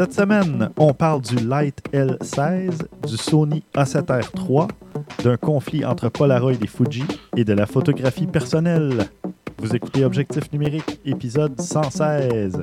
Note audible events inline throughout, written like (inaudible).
Cette semaine, on parle du Light L16, du Sony A7R III, d'un conflit entre Polaroid et Fuji et de la photographie personnelle. Vous écoutez Objectif numérique, épisode 116.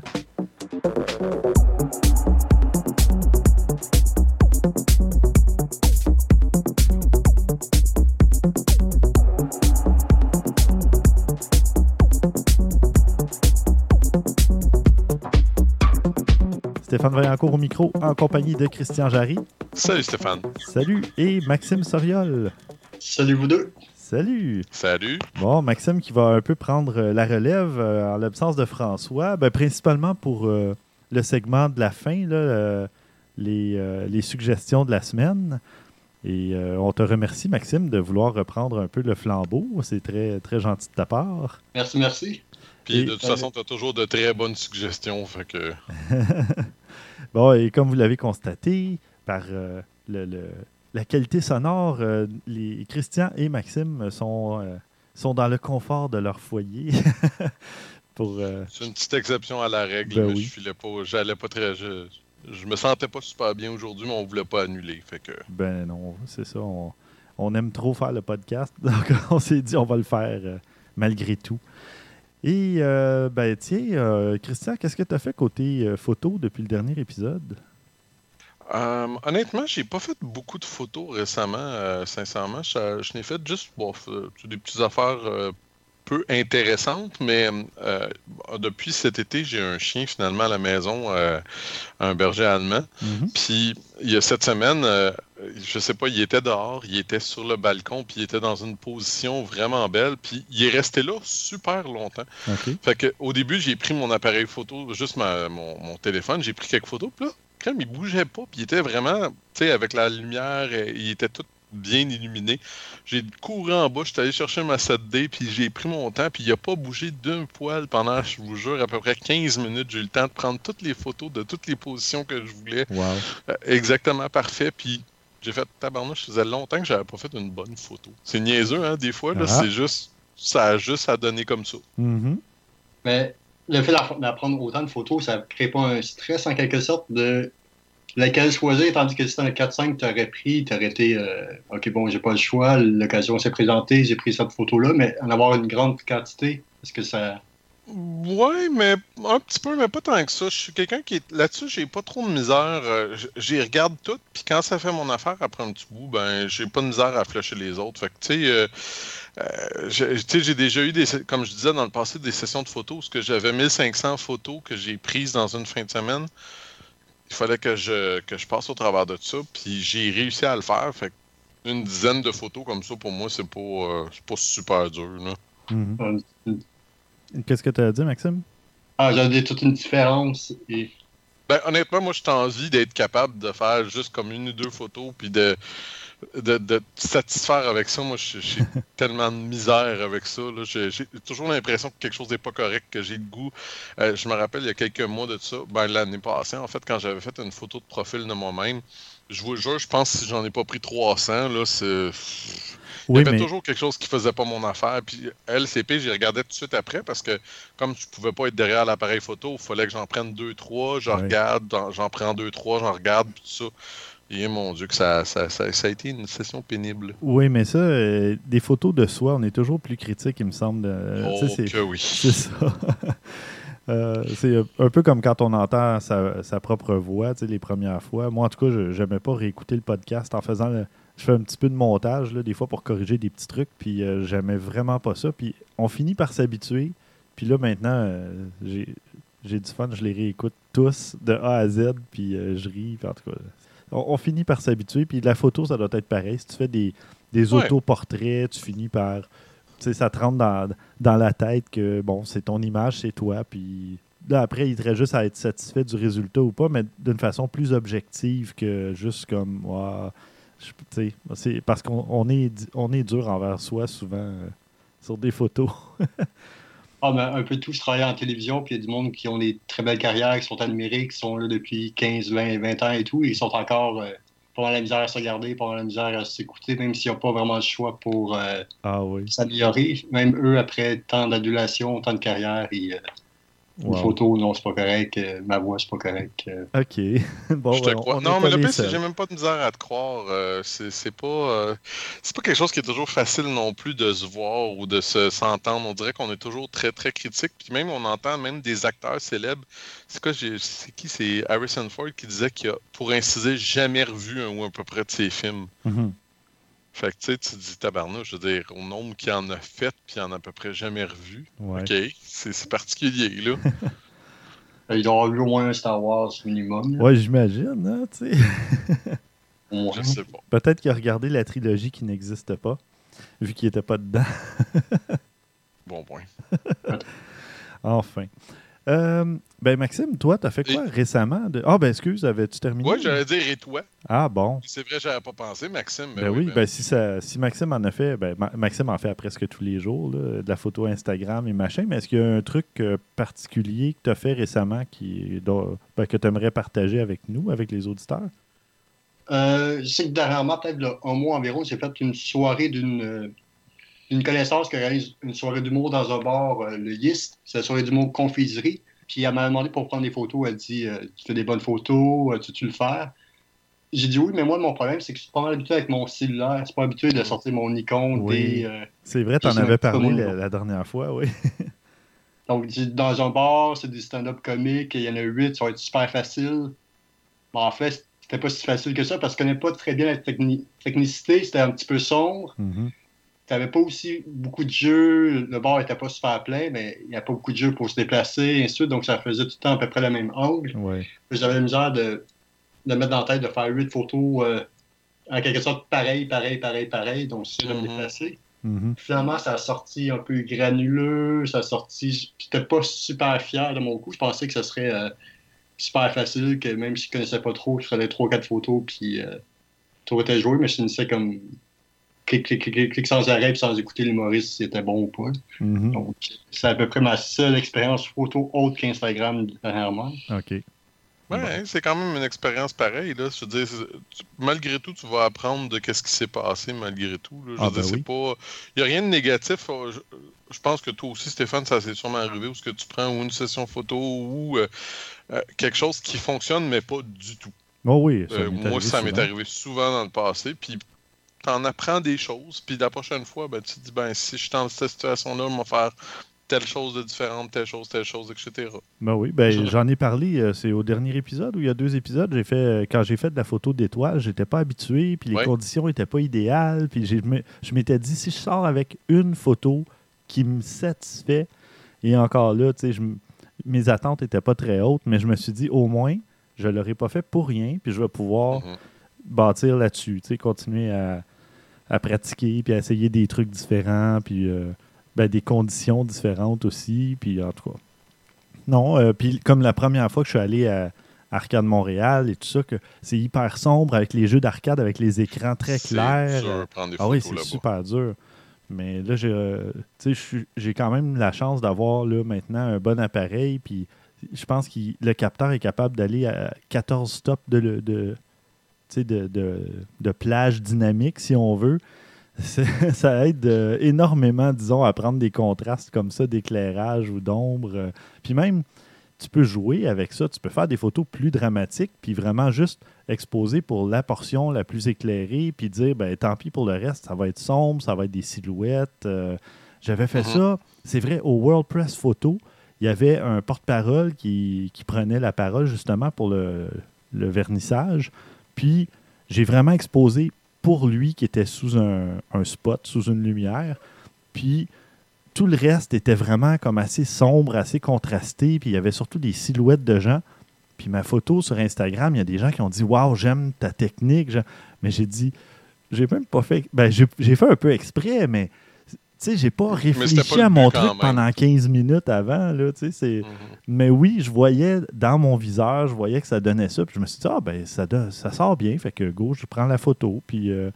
Stéphane Vaillancourt au micro en compagnie de Christian Jarry. Salut Stéphane. Salut. Et Maxime Soriol. Salut vous deux. Salut. Salut. Bon, Maxime qui va un peu prendre euh, la relève euh, en l'absence de François, ben, principalement pour euh, le segment de la fin, là, euh, les, euh, les suggestions de la semaine. Et euh, on te remercie, Maxime, de vouloir reprendre un peu le flambeau. C'est très, très gentil de ta part. Merci, merci. Puis Et- de toute façon, tu as toujours de très bonnes suggestions. Fait que (laughs) Bon, et comme vous l'avez constaté, par euh, le- le- la qualité sonore, euh, les Christian et Maxime sont, euh, sont dans le confort de leur foyer. (laughs) c'est une petite exception à la règle. Ben oui. Je pas, j'allais pas très. Je, je me sentais pas super bien aujourd'hui, mais on voulait pas annuler. Fait que Ben non, c'est ça. On, on aime trop faire le podcast. (laughs) Donc, on s'est dit, on va le faire malgré tout. Et, euh, ben tiens, euh, Christian, qu'est-ce que tu as fait côté euh, photo depuis le dernier épisode? Euh, honnêtement, j'ai pas fait beaucoup de photos récemment, euh, sincèrement. Je, n'ai fait juste f- des petites affaires euh, peu intéressantes, mais euh, depuis cet été, j'ai un chien finalement à la maison, euh, un berger allemand. Mhm. Puis il y a cette semaine, euh, je sais pas, il était dehors, il était sur le balcon, puis il était dans une position vraiment belle, puis il est resté là super longtemps. Fait que au début, j'ai pris mon appareil photo, juste ma- mon, mon téléphone, j'ai pris quelques photos, puis là, quand il bougeait pas, puis il était vraiment, tu sais, avec la lumière, euh, il était tout bien illuminé. J'ai couru en bas, j'étais allé chercher ma 7D, puis j'ai pris mon temps, puis il a pas bougé d'un poil pendant, je vous jure, à peu près 15 minutes. J'ai eu le temps de prendre toutes les photos de toutes les positions que je voulais. Wow. Euh, exactement parfait. Puis j'ai fait tabarnouche, ça faisait longtemps que j'avais pas fait une bonne photo. C'est niaiseux, hein, des fois, là, Ah. c'est juste. Ça a juste à donner comme ça. Mhm. Mais le fait d'app- d'apprendre autant de photos, ça crée pas un stress en quelque sorte de laquelle choisir, tandis que si c'était un 4-5 que tu aurais pris, tu aurais été euh, OK, bon, j'ai pas le choix, l'occasion s'est présentée, j'ai pris cette photo-là, mais en avoir une grande quantité, est-ce que ça. Ouais, mais un petit peu, mais pas tant que ça. Je suis quelqu'un qui est là-dessus, j'ai pas trop de misère. euh, J'y regarde toutes, puis quand ça fait mon affaire après un petit bout, ben j'ai pas de misère à flusher les autres. Fait que tu sais, euh, j'ai- déjà eu des, comme je disais dans le passé, des sessions de photos où que j'avais 1500 photos que j'ai prises dans une fin de semaine. Il fallait que je que je passe au travers de ça, puis j'ai réussi à le faire. Fait que une dizaine de photos comme ça pour moi, c'est pas euh, c'est pas super dur là. Euh, Qu'est-ce que tu as dit, Maxime? Ah, j'avais toute une différence. Et... Ben, honnêtement, moi, je suis envie d'être capable de faire juste comme une ou deux photos, puis de, de, de te satisfaire avec ça. Moi, je- j'ai (laughs) tellement de misère avec ça. J'ai toujours l'impression que quelque chose n'est pas correct, que j'ai le goût. Euh, je me rappelle, il y a quelques mois de ça, ben, l'année passée, en fait, quand j'avais fait une photo de profil de moi-même, je vous jure, je pense que si j'en ai pas pris 300, là, c'est... Il y Oui, avait mais toujours quelque chose qui faisait pas mon affaire. Puis LCP, j'y regardais tout de suite après parce que comme je pouvais pas être derrière l'appareil photo, il fallait que j'en prenne deux, trois, je Ouais. regarde, j'en- j'en prends deux, trois, j'en regarde, puis tout ça. Et mon Dieu, que ça, ça, ça, ça a été une session pénible. Oui, mais ça, euh, des photos de soi, on est toujours plus critique, il me semble. de- oh, que oui. (laughs) C'est ça. (laughs) Euh, c'est un peu comme quand on entend sa, sa propre voix, les premières fois. Moi, en tout cas, je n'aimais pas réécouter le podcast en faisant le- Je fais un petit peu de montage, là, des fois, pour corriger des petits trucs, puis euh, j'aimais vraiment pas ça. Puis on finit par s'habituer. Puis là, maintenant, euh, j'ai j'ai du fun, je les réécoute tous de A à Z, puis euh, je ris. puis en tout cas, on, on finit par s'habituer. Puis la photo, ça doit être pareil. Si tu fais des, des Ouais. autoportraits, tu finis par tu sais, ça te rentre dans, dans la tête que, bon, c'est ton image, c'est toi, puis là, après, il reste juste à être satisfait du résultat ou pas, mais d'une façon plus objective que juste comme, sais, c'est parce qu'on on est, on est dur envers soi souvent euh, sur des photos. (laughs) Ah, mais un peu tous travaillent en télévision, puis il y a du monde qui ont des très belles carrières, qui sont numérique, qui sont là depuis 15, 20, 20 ans et tout, et ils sont encore euh, pas dans la misère à se regarder, pas dans la misère à s'écouter, même s'ils n'ont pas vraiment le choix pour euh, Ah oui. s'améliorer. Même eux, après tant d'adulation, tant de carrière, ils, Une photo, non, c'est pas correct. Euh, ma voix, c'est pas correct. Euh. OK. (laughs) bon, je te crois. non, mais le pire, c'est j'ai même pas de misère à te croire. Euh, c'est pas, c'est pas quelque chose qui est toujours facile non plus de se voir ou de s'entendre. on dirait qu'on est toujours très, très critique. Puis même, on entend même des acteurs célèbres. C'est quoi, c'est qui? C'est Harrison Ford qui disait qu'il a, pour inciser, jamais revu un ou à peu près de ses films. Mm-hmm. Fait que tu sais, tu dis tabarnouche, je veux dire, au nombre qu'il en a fait, puis il en a à peu près jamais revu. OK, c'est particulier, là. (laughs) il doit avoir vu au moins un Star Wars minimum. Ouais, j'imagine, hein, tu sais. (laughs) je sais pas. Peut-être qu'il a regardé la trilogie qui n'existe pas, vu qu'il était pas dedans. bon point. (laughs) enfin. Euh, ben Maxime, toi, t'as fait quoi récemment? De... Ah ben excuse, avais-tu terminé? Oui, j'allais dire et toi? Ah bon. C'est vrai, j'avais pas pensé, Maxime. Ben, ben oui, ben, ben, si, ça, si Maxime en a fait, ben Maxime en fait à presque tous les jours, de la photo Instagram et machin, mais est-ce qu'il y a un truc euh, particulier que tu as fait récemment qui, ben, que tu aimerais partager avec nous, avec les auditeurs? Euh, je sais que dernièrement, peut-être un mois environ, j'ai fait une soirée d'une une connaissance qui réalise une soirée d'humour dans un bar, euh, le Yist. C'est la soirée d'humour confiserie. Puis elle m'a demandé pour prendre des photos. Elle dit euh, Tu fais des bonnes photos, euh, tu tu le faire? J'ai dit oui, mais moi, mon problème, c'est que je suis pas mal habitué avec mon cellulaire. Je suis pas habitué de sortir mon Nikon. Oui. c'est vrai, tu en avais parlé la, dernière fois, oui. (laughs) Donc, dans un bar, c'est du stand-up comique, il y en a huit, ça va être super facile. Bon, en fait, c'était pas si facile que ça parce que je connais pas très bien la technicité, c'était un petit peu sombre. Tu n'avais pas aussi beaucoup de jeux. Le bar n'était pas super plein, mais il n'y a pas beaucoup de jeux pour se déplacer, et ainsi de suite. Donc, ça faisait tout le temps à peu près le même angle. J'avais la misère de, de mettre dans la tête de faire huit photos euh, en quelque sorte pareil, pareil, pareil, pareil. Donc, c'est de me mm-hmm. déplacer. Mm-hmm. Finalement, ça a sorti un peu granuleux. Ça a sorti. J'étais pas super fier de mon coup. Je pensais que ce serait euh, super facile, que même si je connaissais pas trop, je ferais trois, quatre photos, puis euh, tout était joué, mais je finissais comme clic, clic, clic, clic, sans arrêt puis sans écouter l'humoriste si c'était bon ou pas. Mm-hmm. Donc, c'est à peu près ma seule expérience photo autre qu'Instagram dernièrement. OK. Ouais, c'est quand même une expérience pareille. Là. Je veux dire, malgré tout, tu vas apprendre de ce qui s'est passé malgré tout. Là. Je ah, ben pas. Il n'y a rien de négatif. Euh, je, pense que toi aussi, Stéphane, ça s'est sûrement arrivé où ce que tu prends ou une session photo ou euh, euh, quelque chose qui fonctionne, mais pas du tout. Oh oui, moi, ça m'est arrivé souvent dans le passé. Puis t'en apprends des choses, puis la prochaine fois, ben, tu te dis, ben, si je suis dans cette situation-là, je vais faire telle chose de différente, telle chose, telle chose, etc. Ben oui, ben, j'en ai parlé, euh, c'est au dernier épisode où il y a deux épisodes, j'ai fait euh, quand j'ai fait de la photo d'étoiles, j'étais pas habitué, puis les conditions étaient pas idéales, puis je m'étais dit, si je sors avec une photo qui me satisfait, et encore là, tu sais, mes attentes étaient pas très hautes, mais je me suis dit, au moins, je l'aurais pas fait pour rien, puis je vais pouvoir mm-hmm. Bâtir là-dessus, tu sais, continuer à à pratiquer, puis à essayer des trucs différents, puis euh, ben, des conditions différentes aussi, puis en tout cas. Non, euh, puis comme la première fois que je suis allé à Arcade Montréal et tout ça, que c'est hyper sombre avec les jeux d'arcade, avec les écrans très clairs. ah oui, c'est super dur. Mais là, j'ai euh, j'ai quand même la chance d'avoir là maintenant un bon appareil, puis je pense que le capteur est capable d'aller à 14 stops de, de, de, de, plage dynamique, si on veut. (laughs) Ça aide euh, énormément, disons, à prendre des contrastes comme ça d'éclairage ou d'ombre. Euh. Puis même, tu peux jouer avec ça, tu peux faire des photos plus dramatiques, puis vraiment juste exposer pour la portion la plus éclairée, puis dire, ben tant pis pour le reste, ça va être sombre, ça va être des silhouettes. Euh. J'avais fait mm-hmm. ça, c'est vrai, au World Press Photo, il y avait un porte-parole qui, prenait la parole justement pour le, le vernissage. Puis j'ai vraiment exposé pour lui qui était sous un, spot, sous une lumière. Puis tout le reste était vraiment comme assez sombre, assez contrasté. Puis il y avait surtout des silhouettes de gens. Puis ma photo sur Instagram, il y a des gens qui ont dit Waouh, j'aime ta technique. Mais j'ai dit, j'ai même pas fait. Ben, j'ai fait un peu exprès, mais sais, j'ai pas réfléchi à mon truc pendant 15 minutes avant, là, tu sais, mm-hmm. Mais oui, je voyais dans mon viseur, je voyais que ça donnait ça, puis je me suis dit, ah, ben, ça, ça sort bien, fait que, go, je prends la photo, puis... Euh,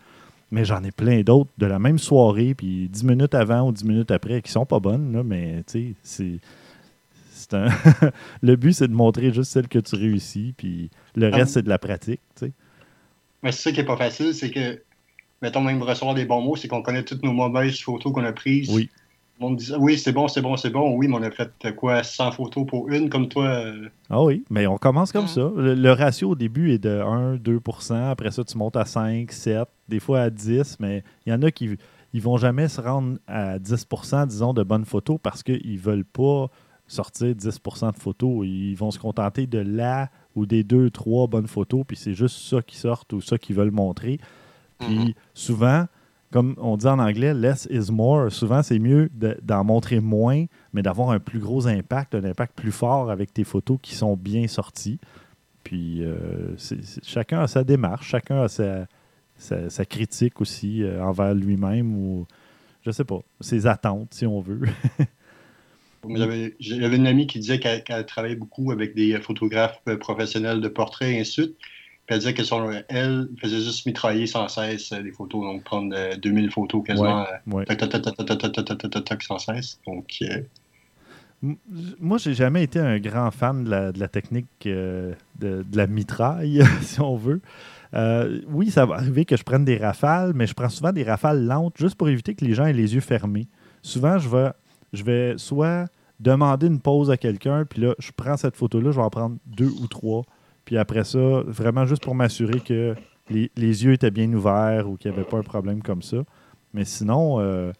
mais j'en ai plein d'autres de la même soirée, puis 10 minutes avant ou 10 minutes après, qui sont pas bonnes, là, mais, tu sais, c'est... Un (laughs) le but, c'est de montrer juste celle que tu réussis, puis le ah reste, c'est de la pratique, tu sais. Mais c'est ça qui est pas facile, c'est que mettons même recevoir des bons mots, c'est qu'on connaît toutes nos mauvaises photos qu'on a prises. Oui. Le monde disait oui, c'est bon, c'est bon, c'est bon. Oui, mais on a fait quoi 100 photos pour une comme toi euh, Ah oui, mais on commence comme Mm. ça. Le, le ratio au début est de 1, 2 Après ça, tu montes à 5, 7, des fois à 10, mais il y en a qui ils vont jamais se rendre à 10% disons, de bonnes photos parce qu'ils veulent pas sortir 10% de photos. Ils vont se contenter de la ou des deux, trois bonnes photos, puis c'est juste ça qui sortent ou ça qu'ils veulent montrer. Puis Mhm. souvent, comme on dit en anglais, less is more. Souvent, c'est mieux de- d'en montrer moins, mais d'avoir un plus gros impact, un impact plus fort avec tes photos qui sont bien sorties. Puis euh, chacun a sa démarche, chacun a sa, sa, sa critique aussi euh, envers lui-même ou, je sais pas, ses attentes, si on veut. (laughs) J'avais une amie qui disait qu'elle qu'elle travaillait beaucoup avec des photographes euh, professionnels de portraits et ainsi de suite. Que elle, faisait juste mitrailler sans cesse euh, des photos, donc prendre euh, 2000 photos quasiment sans cesse. Donc, euh, moi, j'ai jamais été un grand fan de la, technique de, la mitraille, (laughs) si on veut. Oui, ça va arriver que je prenne des rafales, mais je prends souvent des rafales lentes juste pour éviter que les gens aient les yeux fermés. Souvent, je vais, je vais soit demander une pause à quelqu'un, puis là, je prends cette photo-là, je vais en prendre deux ou trois puis après ça, vraiment juste pour m'assurer que les, les yeux étaient bien ouverts ou qu'il n'y avait pas un problème comme ça. Mais sinon, euh,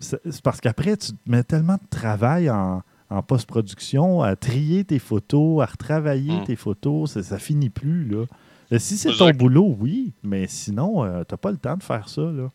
c'est parce qu'après, tu te mets tellement de travail en, en post-production à trier tes photos, à retravailler Mm. tes photos. Ça, ça finit plus, là. Euh, Si c'est ton boulot, oui, mais sinon, euh, t'as pas le temps de faire ça, là.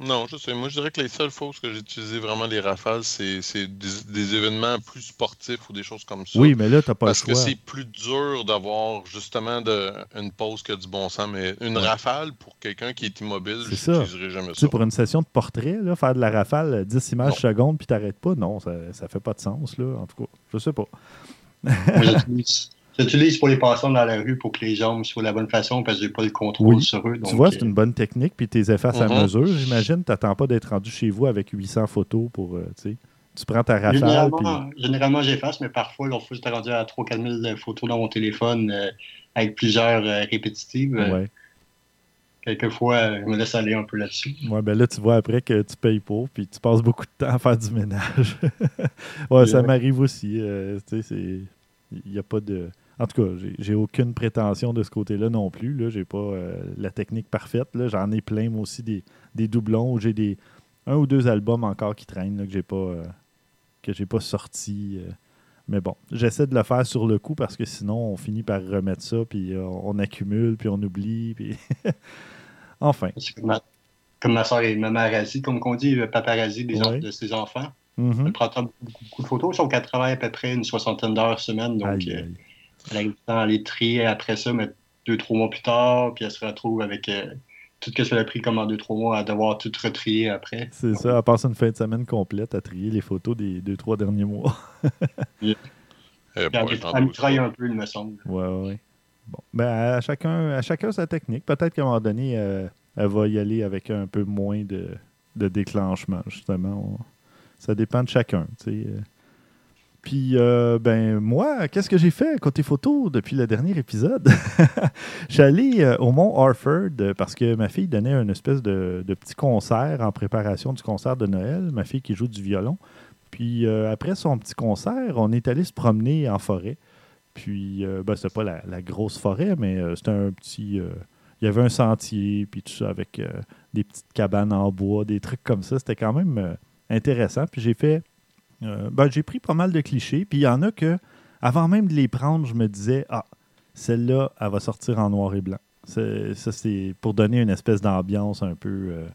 Non, je sais. Moi, je dirais que les seules fois que j'ai utilisé vraiment les rafales, c'est c'est des, des événements plus sportifs ou des choses comme ça. Oui, mais là, t'as pas Parce le que choix. c'est plus dur d'avoir justement de, une pause que du bon sens. Mais une Ouais. rafale pour quelqu'un qui est immobile, je ça. n'utiliserai jamais Tu sais, ça. pour une session de portrait, là, faire de la rafale, euh, 10 images Non. secondes, puis t'arrêtes pas, non, ça, ça fait pas de sens, là, en tout cas. Je sais pas. (laughs) j'utilise- pour les passants dans la rue pour que les jambes soient de la bonne façon parce que j'ai pas le contrôle Oui. sur eux. tu donc, vois, euh, c'est une bonne technique, puis tes effaces à Mhm. mesure, j'imagine. T'attends pas d'être rendu chez vous avec 800 photos pour, euh, tu sais, tu prends ta rafale, puis... Généralement, généralement, j'efface, mais parfois, l'autre fois, j'étais rendu à 3-4 000 photos dans mon téléphone euh, avec plusieurs euh, répétitives. Euh, Ouais. Quelquefois, je me laisse aller un peu là-dessus. Ouais, ben là, tu vois après que tu payes pour, puis tu passes beaucoup de temps à faire du ménage. (laughs) ouais, ça m'arrive aussi. euh, tu sais, c'est. Il n'y a pas de. En tout cas, j'ai- aucune prétention de ce côté-là non plus. Là, j'ai pas euh, la technique parfaite. J'en ai plein moi aussi des, des doublons où j'ai des un ou deux albums encore qui traînent là, que j'ai pas euh, que j'ai pas sorti. euh. Mais bon, j'essaie de le faire sur le coup parce que sinon on finit par remettre ça puis on accumule puis on oublie puis (laughs) enfin. Comme ma, comme ma soeur et ma paparazzi, comme on dit, paparazzi des Ouais. de ses enfants. Mhm. Elle prend beaucoup, beaucoup de photos, sauf qu'elle travaille à peu près une soixantaine d'heures semaine. Donc, Aïe, aïe. Elle a le temps à les trier après ça, mais deux, trois mois plus tard, puis elle se retrouve avec euh, tout ce qu'elle a pris comme en deux, trois mois à devoir tout retrier après. C'est ça, à passer une fin de semaine complète à trier les photos des deux, trois derniers mois. (laughs) Boy, elle, elle me un peu, il me semble. Ouais, ouais, ouais. Bon. Ben, à chacun, à chacun sa technique. Peut-être qu'à un moment donné, euh, elle va y aller avec un peu moins de, de déclenchement, justement. On- ça dépend de chacun, tu sais. Puis, euh, ben, moi, qu'est-ce que j'ai fait côté photo depuis le dernier épisode? (laughs) Je allé euh, au Mont Harford parce que ma fille donnait une espèce de, petit concert en préparation du concert de Noël. Ma fille qui joue du violon. Puis, euh, après son petit concert, on est allé se promener en forêt. Puis, euh, ben, c'était pas la, grosse forêt, mais c'était un petit. il y avait un sentier, puis tout ça, avec des petites cabanes en bois, des trucs comme ça. C'était quand même intéressant. Puis, j'ai fait. Euh, ben, j'ai pris pas mal de clichés. Puis, il y en a que, avant même de les prendre, je me disais, ah, celle-là, elle va sortir en noir et blanc. Ça, c'est pour donner une espèce d'ambiance un peu euh,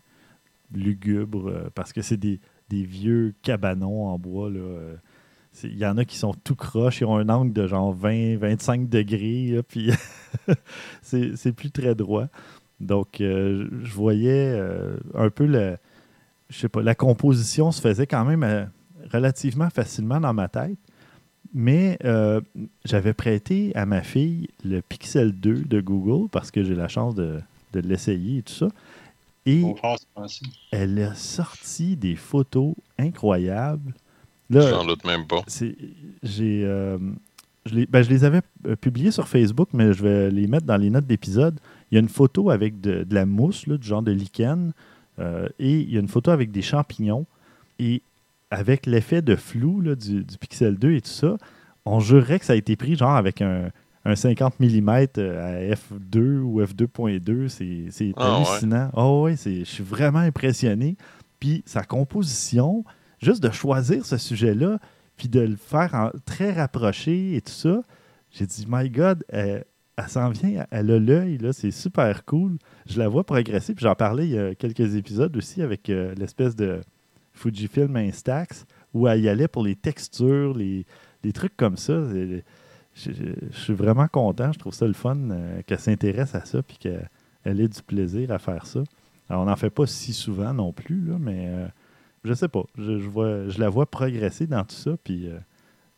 lugubre, euh, parce que c'est des, des vieux cabanons en bois, Il y en a qui sont tout croches, ils ont un angle de genre 20-25 degrés, puis (laughs) c'est plus très droit. Donc, je voyais un peu le. Je sais pas, la composition se faisait quand même relativement facilement dans ma tête. Mais euh, j'avais prêté à ma fille le Pixel 2 de Google parce que j'ai la chance de, de l'essayer et tout ça. Et Bon, elle a sorti des photos incroyables. Là, J'en doute même pas. c'est- j'ai, euh, je, les, ben, je les avais euh, publiées sur Facebook, mais je vais les mettre dans les notes d'épisode. Il y a une photo avec de, de la mousse, là, du genre de lichen, euh, et il y a une photo avec des champignons. Et avec l'effet de flou là, du, du Pixel 2 et tout ça, on jurerait que ça a été pris genre avec un, un 50 mm à f2 ou f2.2. C'est, c'est Ah, ouais. hallucinant. Oh, ouais, je suis vraiment impressionné. Puis sa composition, juste de choisir ce sujet-là, puis de le faire en- très rapproché et tout ça, j'ai dit, my God, elle, elle s'en vient, elle a l'œil, là, c'est super cool. Je la vois progresser, puis j'en parlais il y a quelques épisodes aussi avec euh, l'espèce de Fujifilm Instax, où elle y allait pour les textures, les, les trucs comme ça. Je, je- je suis vraiment content, je trouve ça le fun euh, qu'elle s'intéresse à ça, puis qu'elle elle ait du plaisir à faire ça. Alors, on n'en fait pas si souvent non plus, là, mais euh, je sais pas. Je, je vois, je la vois progresser dans tout ça, puis euh,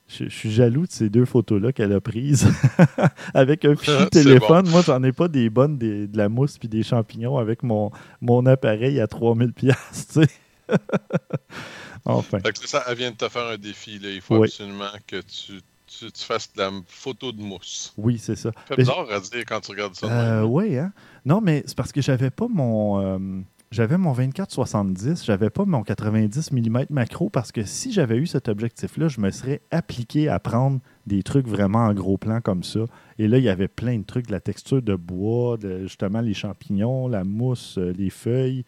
je, suis jaloux de ces deux photos-là qu'elle a prises (laughs) avec un (laughs) fichier C'est téléphone. Moi, j'en ai pas des bonnes, des- de la mousse puis des champignons avec mon, mon appareil à 3000 pièces, tu sais. (laughs) enfin, c'est ça, elle vient de te faire un défi. Là. Il faut Oui. absolument que tu, tu, tu fasses de la photo de mousse. oui, c'est ça. Mais bizarre à dire quand tu regardes ça. Euh, oui, hein? Non, mais c'est parce que j'avais pas mon. euh, j'avais mon 24-70, j'avais pas mon 90 mm macro parce que si j'avais eu cet objectif-là, je me serais appliqué à prendre des trucs vraiment en gros plan comme ça. Et là, il y avait plein de trucs, de la texture de bois, de, justement les champignons, la mousse, euh, les feuilles.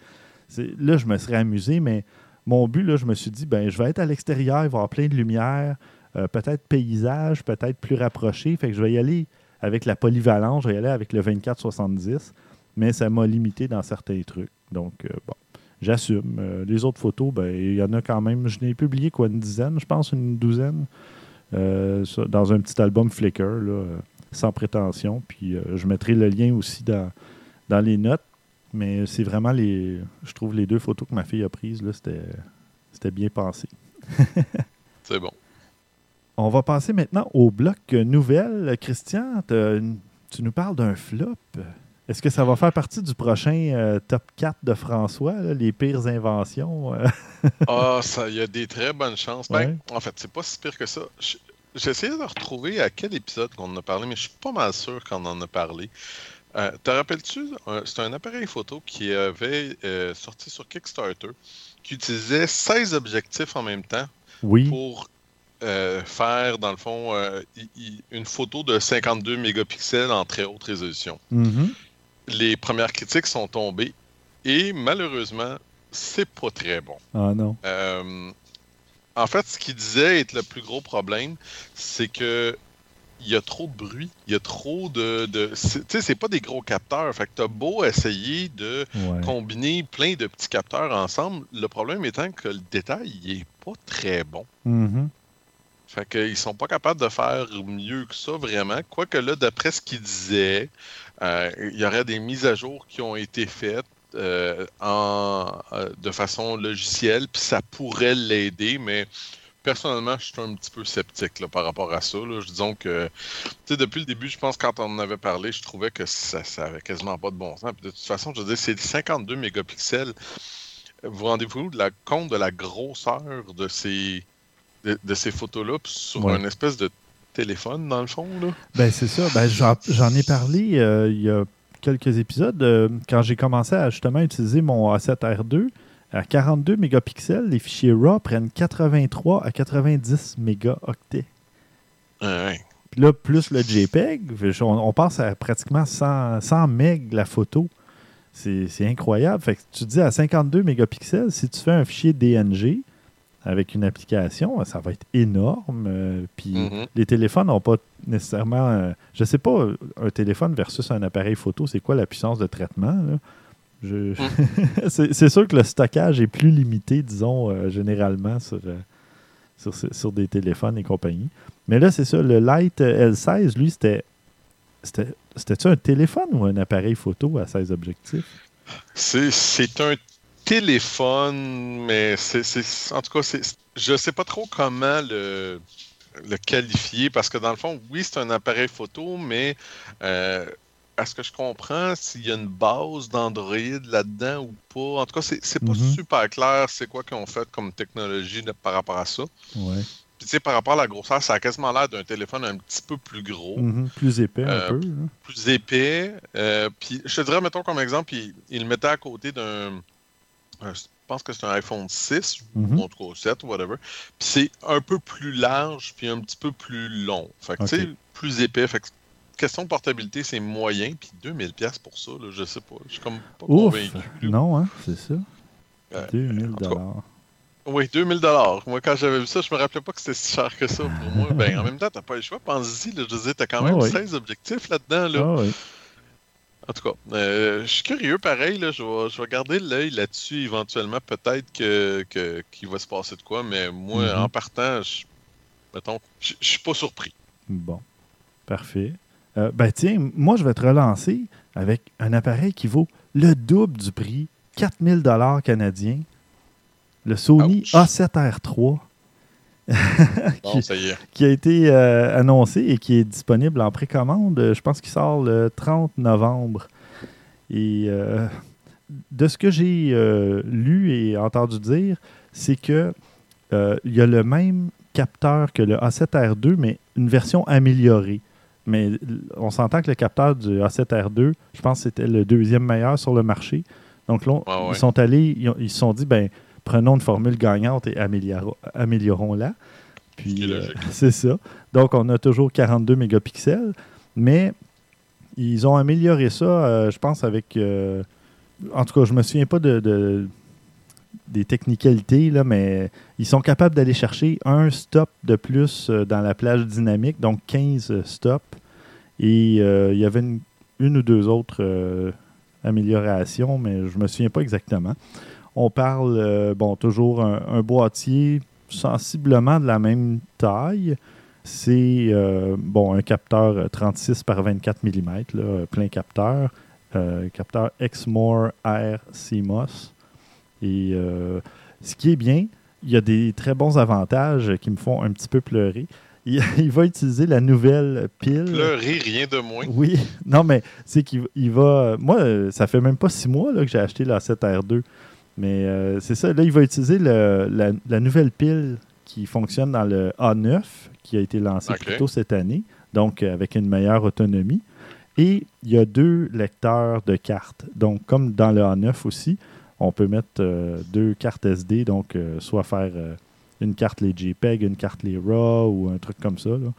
Là, je me serais amusé, mais mon but, là, je me suis dit, ben, je vais être à l'extérieur, il va y avoir plein de lumière, euh, peut-être paysage, peut-être plus rapproché. Fait que je vais y aller avec la polyvalence, je vais y aller avec le 24-70, mais ça m'a limité dans certains trucs. Donc, euh, bon, j'assume. Euh, les autres photos, ben, il y en a quand même, je n'ai publié quoi, une dizaine, je pense, une douzaine, dans un petit album Flickr, sans prétention. Puis, je mettrai le lien aussi dans, dans les notes. Mais c'est vraiment les. Je trouve les deux photos que ma fille a prises, là, c'était, c'était bien pensé. (laughs) C'est bon. On va passer maintenant au bloc nouvelle. Christian, tu nous parles d'un flop. Est-ce que ça va faire partie du prochain euh, top 4 de François, là, les pires inventions? euh? (laughs) Ah, ça, il y a des très bonnes chances. Ben, Ouais. En fait, c'est pas si pire que ça. J'ai essayé de retrouver à quel épisode qu'on en a parlé, mais je suis pas mal sûr qu'on en a parlé. Euh, te rappelles-tu, c'est un appareil photo qui avait euh, sorti sur Kickstarter, qui utilisait 16 objectifs en même temps oui. pour euh, faire, dans le fond, une photo de 52 mégapixels en très haute résolution. Mhm. Les premières critiques sont tombées et malheureusement, c'est pas très bon. Ah non. En fait, ce qu'il disait être le plus gros problème, c'est que il y a trop de bruit, il y a trop de. tu sais, c'est pas des gros capteurs. Fait que t'as beau essayer de Ouais. combiner plein de petits capteurs ensemble, le problème étant que le détail, il est pas très bon. Mhm. Fait qu'ils sont pas capables de faire mieux que ça, vraiment. Quoique là, d'après ce qu'il disait, euh, il y aurait des mises à jour qui ont été faites euh, en, euh, de façon logicielle, puis ça pourrait l'aider, mais personnellement, je suis un petit peu sceptique là, par rapport à ça. Là. Disons que, depuis le début, je pense, quand on en avait parlé, je trouvais que ça, ça avait quasiment pas de bon sens. Puis de toute façon, je veux dire, c'est 52 mégapixels. Vous rendez-vous de la, compte de la grosseur de ces, de, de ces photos-là sur Ouais. un espèce de téléphone, dans le fond, là? Ben, c'est ça. Ben, j'en, j'en ai parlé euh, il y a quelques épisodes euh, quand j'ai commencé à justement utiliser mon A7R2. À 42 mégapixels, les fichiers RAW prennent 83 à 90 mégaoctets. Ouais. Puis là, plus le JPEG, on, on passe à pratiquement 100, 100 MB la photo. C'est incroyable. Fait que tu dis à 52 mégapixels, si tu fais un fichier DNG avec une application, ça va être énorme. euh, puis Mhm. les téléphones n'ont pas nécessairement. euh, je sais pas, un téléphone versus un appareil photo, c'est quoi la puissance de traitement? là? Je- (laughs) c'est sûr que le stockage est plus limité, disons, euh, généralement sur, euh, sur, des téléphones et compagnie. Mais là, c'est ça, le Light euh, L16, lui, c'était. c'était- C'était-tu un téléphone ou un appareil photo à 16 objectifs? C'est, c'est un téléphone, mais c'est, c'est- en tout cas, c'est, je sais pas trop comment le, le qualifier parce que dans le fond, oui, c'est un appareil photo, mais euh, à ce que je comprends, s'il y a une base d'Android là-dedans ou pas, en tout cas, c'est, pas Mhm. super clair c'est quoi qu'ils ont fait comme technologie de- par rapport à ça. Ouais. Puis tu sais, par rapport à la grosseur, ça a quasiment l'air d'un téléphone un petit peu plus gros. Mhm, Plus épais un Euh, peu. là. plus épais. euh, puis je te dirais, mettons comme exemple, il, il le mettait à côté d'un. un- pense que c'est un iPhone 6, Mhm. ou en tout cas 7, whatever. Puis c'est un peu plus large, puis un petit peu plus long. Fait que, tu sais, plus épais. Fait que, question de portabilité, c'est moyen. Puis 2000$ piastres pour ça, là, je sais pas. Je suis comme pas Ouf! convaincu. Non, hein, c'est ça. Euh, 2000 en tout cas, dollars. Oui, 2000 dollars. Moi, quand j'avais vu ça, je me rappelais pas que c'était si cher que ça pour moi. Ben, en même temps, t'as pas le choix. Pense-y, je dire, t'as quand même oui. 16 objectifs là-dedans, là. Ah oui. En tout cas, euh, je suis curieux, pareil, là, je, vais, je vais garder l'œil là-dessus, éventuellement, peut-être que, que- qu'il va se passer de quoi, mais moi, Mhm. en partant, je, mettons, je, je suis pas surpris. Bon. Parfait. Euh, ben tiens, moi, je vais te relancer avec un appareil qui vaut le double du prix, 4000 dollars canadiens. Le Sony Ouch. A7R3. (laughs) Bon, qui, ça y est. qui a été euh, annoncé et qui est disponible en précommande. Je pense qu'il sort le 30 novembre. Et euh, de ce que j'ai euh, lu et entendu dire, c'est que il y a le même capteur que le A7R2, mais une version améliorée. Mais on s'entend que le capteur du A7R2, je pense que c'était le deuxième meilleur sur le marché. Donc là, ouais. ils sont allés, ils, se sont dit, ben, prenons une formule gagnante et améliorons- améliorons-la. Puis, euh, logique. (laughs) c'est ça. Donc, on a toujours 42 mégapixels, mais ils ont amélioré ça, euh, je pense, avec. euh, en tout cas, je me souviens pas de, de- des technicalités, là, mais ils sont capables d'aller chercher un stop de plus euh, dans la plage dynamique, donc 15 stops. Et euh, il y avait une, ou deux autres euh, améliorations, mais je me souviens pas exactement. On parle, euh, bon, toujours un, boîtier sensiblement de la même taille. C'est bon, un capteur euh, 36 par 24 mm, plein capteur. Capteur Exmore Air CMOS. Et ce qui est bien, il y a des très bons avantages qui me font un petit peu pleurer. Il, (laughs) il va utiliser la nouvelle pile. Pleurer, rien de moins. Oui, non, mais c'est qu'il il va. Moi, ça fait même pas six mois là, que j'ai acheté la 7R2. Mais euh, c'est ça, là, il va utiliser le- la, la nouvelle pile qui fonctionne dans le A9, qui a été lancé Ok. plus tôt cette année, donc euh, avec une meilleure autonomie. Et il y a deux lecteurs de cartes. Donc, comme dans le A9 aussi, on peut mettre euh, deux cartes SD, donc euh, soit faire une carte les JPEG, une carte les RAW ou un truc comme ça. là.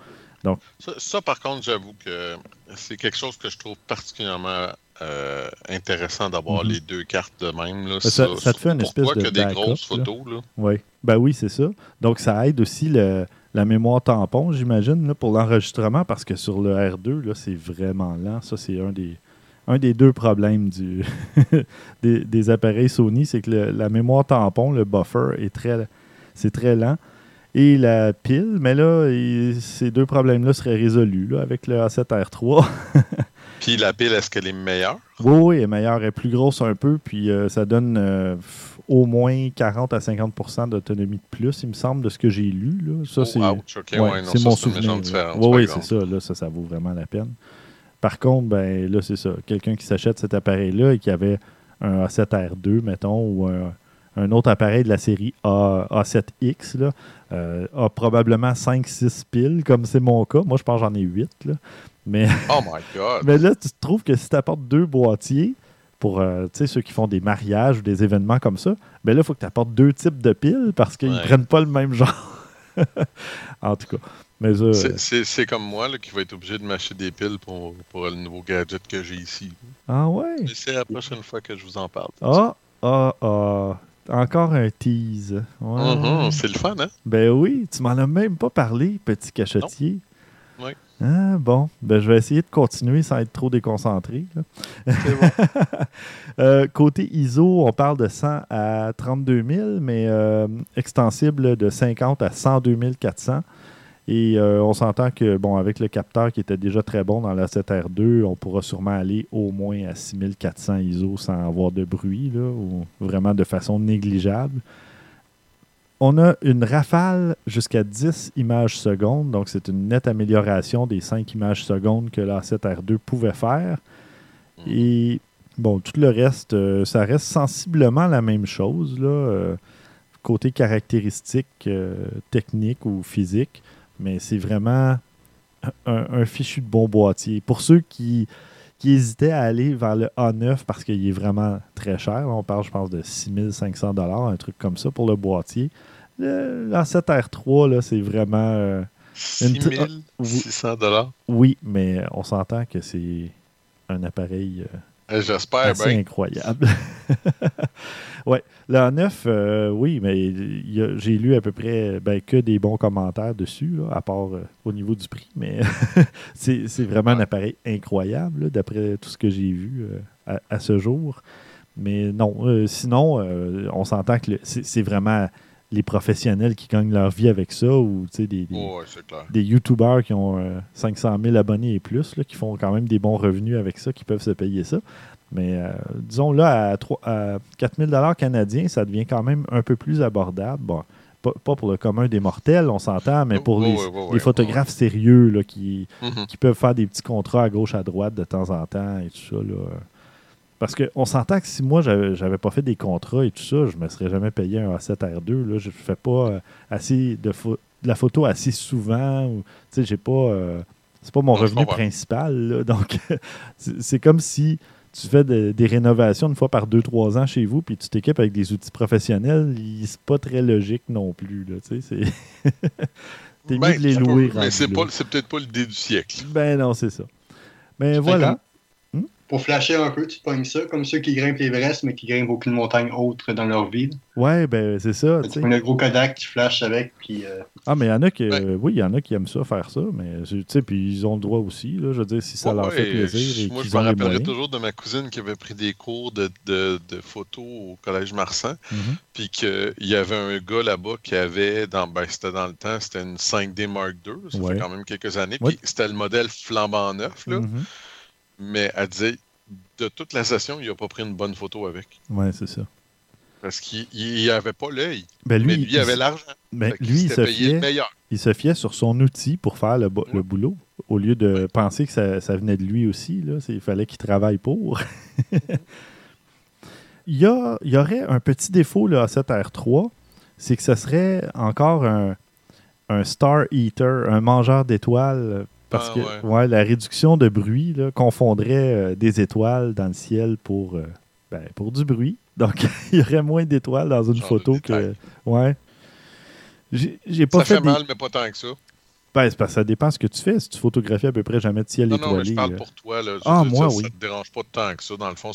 Ça, ça, par contre, j'avoue que c'est quelque chose que je trouve particulièrement euh, intéressant d'avoir Mhm. les deux cartes de même. Là. Ça- ça te fait une espèce de que des grosses photos, là? Oui. Ben oui, c'est ça. Donc, ça aide aussi le- la mémoire tampon, j'imagine, pour l'enregistrement, parce que sur le R2, là, c'est vraiment lent. Ça, c'est un des, un des deux problèmes du, (laughs) des, des appareils Sony, c'est que le- la mémoire tampon, le buffer, est très, c'est très lent. Et la pile, mais là, il- ces deux problèmes-là seraient résolus là, avec le A7R3. (laughs) Puis la pile, est-ce qu'elle est meilleure? Oui, oui, elle est meilleure, elle est plus grosse un peu, puis euh, ça donne euh, au moins 40 à 50% d'autonomie de plus, il me semble, de ce que j'ai lu. Là. Ça, Oh, c'est ouch, ok, ouais, ouais, non, c'est ça, mon souvenir. Oui, oui, c'est ça. Là, ça, ça vaut vraiment la peine. Par contre, ben là, c'est ça. Quelqu'un qui s'achète cet appareil-là et qui avait un A7R2, mettons, ou un, un autre appareil de la série A, A7X, là, euh, a probablement 5-6 piles, comme c'est mon cas. Moi, je pense que j'en ai 8. Là. Mais (laughs) Oh my god! mais là, tu te trouves que si tu apportes deux boîtiers pour euh, ceux qui font des mariages ou des événements comme ça, ben là, il faut que tu apportes deux types de piles parce qu'ils ne Ouais. prennent pas le même genre. (laughs) en tout cas. Euh, C'est- comme moi là, qui va être obligé de m'acheter des piles pour, pour le nouveau gadget que j'ai ici. ah ouais? C'est la prochaine fois que je vous en parle. Ah, ah, ah. Encore un tease. Ouais. Mhm, c'est le fun, hein? Ben oui, tu m'en as même pas parlé, petit cachotier. Oui. Ah, bon, ben, je vais essayer de continuer sans être trop déconcentré. bon. (laughs) Euh, côté ISO, on parle de 100 à 32 000, mais euh, extensible de 50 à 102 400. Et euh, on s'entend que, bon, avec le capteur qui était déjà très bon dans la 7R2, on pourra sûrement aller au moins à 6400 ISO sans avoir de bruit, là, ou vraiment de façon négligeable. On a une rafale jusqu'à 10 images secondes, donc c'est une nette amélioration des 5 images secondes que la 7R2 pouvait faire. Et bon, tout le reste, euh, ça reste sensiblement la même chose, là, euh, côté caractéristiques techniques ou physiques, mais c'est vraiment un, un fichu de bon boîtier. Pour ceux qui, qui hésitait à aller vers le A9 parce qu'il est vraiment très cher. On parle, je pense, de 6500 un truc comme ça pour le boîtier. Le, l'A7R3, là, c'est vraiment... euh, Une t- 6600 dollars. oui, mais on s'entend que c'est un appareil euh, J'espère assez bien. incroyable. (laughs) ouais, le A9, euh, oui, mais j'ai lu à peu près ben, que des bons commentaires dessus, là, à part euh, au niveau du prix, mais (laughs) c'est c'est vraiment un appareil incroyable, d'après tout ce que j'ai vu euh, à, à ce jour. Mais non, euh, sinon, euh, on s'entend que c'est c'est vraiment les professionnels qui gagnent leur vie avec ça, ou des, des- Ouais, des YouTubers qui ont euh, 500 000 abonnés et plus, là, qui font quand même des bons revenus avec ça, qui peuvent se payer ça. Mais euh, disons là, à, 3, à 4 000 canadiens, ça devient quand même un peu plus abordable. Bon, pas, pas pour le commun des mortels, on s'entend, mais pour les, photographes sérieux là, qui, Mhm. qui peuvent faire des petits contrats à gauche, à droite de temps en temps et tout ça. Là. Parce qu'on s'entend que si moi, j'avais pas fait des contrats et tout ça, je me serais jamais payé un A7R2. Là. Je fais pas euh, assez de, la photo assez souvent. ou- Tu sais, j'ai pas... euh, c'est pas mon revenu principal. là. (laughs) Donc, c'est comme si tu fais de- des rénovations une fois par 2-3 ans chez vous, puis tu t'équipes avec des outils professionnels. C'est pas très logique non plus. Là, tu sais, c'est... (laughs) T'es Ben, mieux de les peut- louer. Mais c'est peut-être pas l'idée du siècle. Ben non, c'est ça. Mais voilà. Pour flasher un peu, tu pognes ça, comme ceux qui grimpent l'Everest, mais qui grimpent aucune montagne autre dans leur vie. Ouais, ben c'est ça. tu le gros Kodak, tu flashes avec, puis euh, Ah, mais il y en a qui. Ouais. euh, oui, il y en a qui aiment ça, faire ça, mais tu sais, puis ils ont le droit aussi. Là, je veux dire, si ça Ouais, leur fait plaisir et Moi, je me rappellerai toujours de ma cousine qui avait pris des cours de, de, de photo au Collège Marsan. Mhm. Puis qu'il y avait un gars là-bas qui avait, dans, ben, c'était dans le temps, c'était une 5D Mark II, ça Ouais. fait quand même quelques années. Ouais. Puis c'était le modèle flambant neuf, là. Mhm. Mais elle disait, de toute la session, il n'a pas pris une bonne photo avec. Ouais, c'est ça. Parce qu'il il avait pas l'œil, Ben, mais lui, il avait l'argent. ben, lui, il se, fiait, il se fiait sur son outil pour faire le, bo- le Ouais. boulot, au lieu de penser que ça, ça venait de lui aussi. Là. Il fallait qu'il travaille pour. (laughs) il, y a, il y aurait un petit défaut là, à cette R3, c'est que ce serait encore un, un Star Eater, un mangeur d'étoiles. Parce Ah, que ouais. ouais, la réduction de bruit là, confondrait euh, des étoiles dans le ciel pour, euh, ben, pour du bruit. Donc, (laughs) il y aurait moins d'étoiles dans une Genre photo que. Ouais. J'ai pas Ça fait, fait des- mal, mais pas tant que ça. ben, parce que ça dépend ce que tu fais. Si tu photographies à peu près jamais de ciel Non, non, mais étoilé. je parle euh, pour toi. Là. Ah, dire, moi, ça, oui. Ça te dérange pas tant que ça, dans le fond.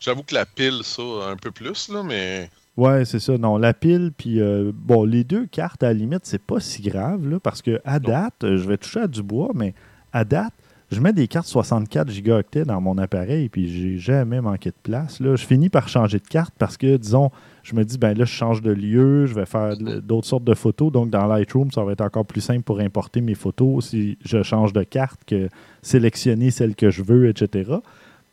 J'avoue que la pile, ça, un peu plus, là, mais... Ouais, c'est ça. Non, la pile, puis euh, bon, les deux cartes, à la limite, c'est pas si grave, là, parce que à date, euh, je vais toucher à du bois, mais à date, je mets des cartes 64 gigaoctets dans mon appareil, puis j'ai jamais manqué de place. Là. Je finis par changer de carte parce que, disons, je me dis, ben là, je change de lieu, je vais faire d'autres sortes de photos, donc dans Lightroom, ça va être encore plus simple pour importer mes photos si je change de carte que sélectionner celle que je veux, etc.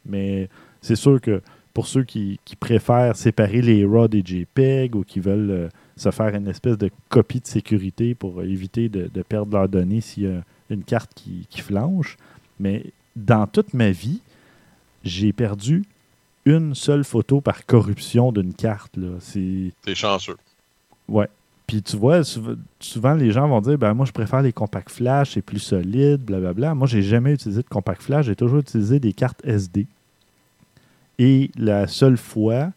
Mais c'est sûr que pour ceux qui, qui préfèrent séparer les RAW des JPEG ou qui veulent euh, se faire une espèce de copie de sécurité pour éviter de, de perdre leurs données s'il y a une carte qui, qui flanche. Mais dans toute ma vie, j'ai perdu une seule photo par corruption d'une carte. C'est... Chanceux. Ouais. Puis tu vois, souv- souvent les gens vont dire ben moi je préfère les compacts flash, c'est plus solide, blablabla. Moi, j'ai jamais utilisé de compact flash, j'ai toujours utilisé des cartes SD. Et la seule fois,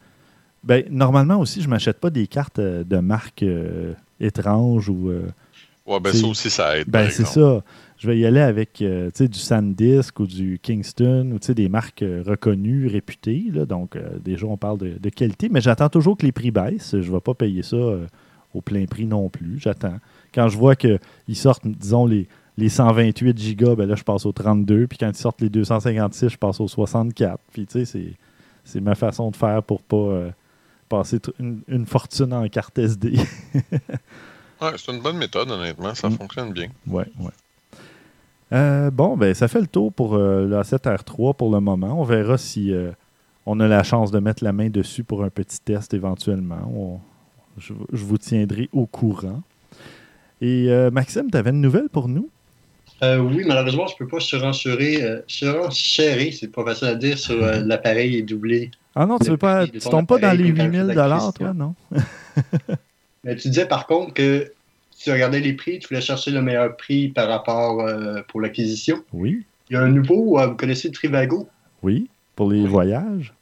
ben normalement aussi, je m'achète pas des cartes euh, de marque euh, étrange ou euh, Ouais, ben C'est- ça aussi, ça aide. ben c'est ça. Je vais y aller avec euh, du SanDisk ou du Kingston ou des marques reconnues, réputées. là. Donc, déjà, on parle de, de qualité, mais j'attends toujours que les prix baissent. Je ne vais pas payer ça au plein prix non plus. J'attends. Quand je vois qu'ils sortent, disons, les, les 128 gigas, ben là, je passe au 32. Puis quand ils sortent les 256, je passe au 64. Puis, tu sais, c'est, c'est ma façon de faire pour pas euh, passer une, une fortune en carte SD. (laughs) Ouais, c'est une bonne méthode, honnêtement. Ça Mm. fonctionne bien. Ouais, ouais. Euh, bon, ben ça fait le tour pour euh, le A7R3 pour le moment. On verra si euh, on a la chance de mettre la main dessus pour un petit test éventuellement. On- je, je vous tiendrai au courant. Et Maxime, tu avais une nouvelle pour nous? Euh, oui, malheureusement, je peux pas surenchérer, euh, surenchérer, c'est pas facile à dire, sur euh, l'appareil doublé. Ah non, tu veux pas, tu tombes pas dans les appareil comme 8000 calculatrice, dollars, toi, non? (laughs) Mais tu disais par contre que tu regardais les prix, tu voulais chercher le meilleur prix par rapport euh, pour l'acquisition. Oui. Il y a un nouveau, euh, vous connaissez le Trivago? Oui, pour les Oui. voyages.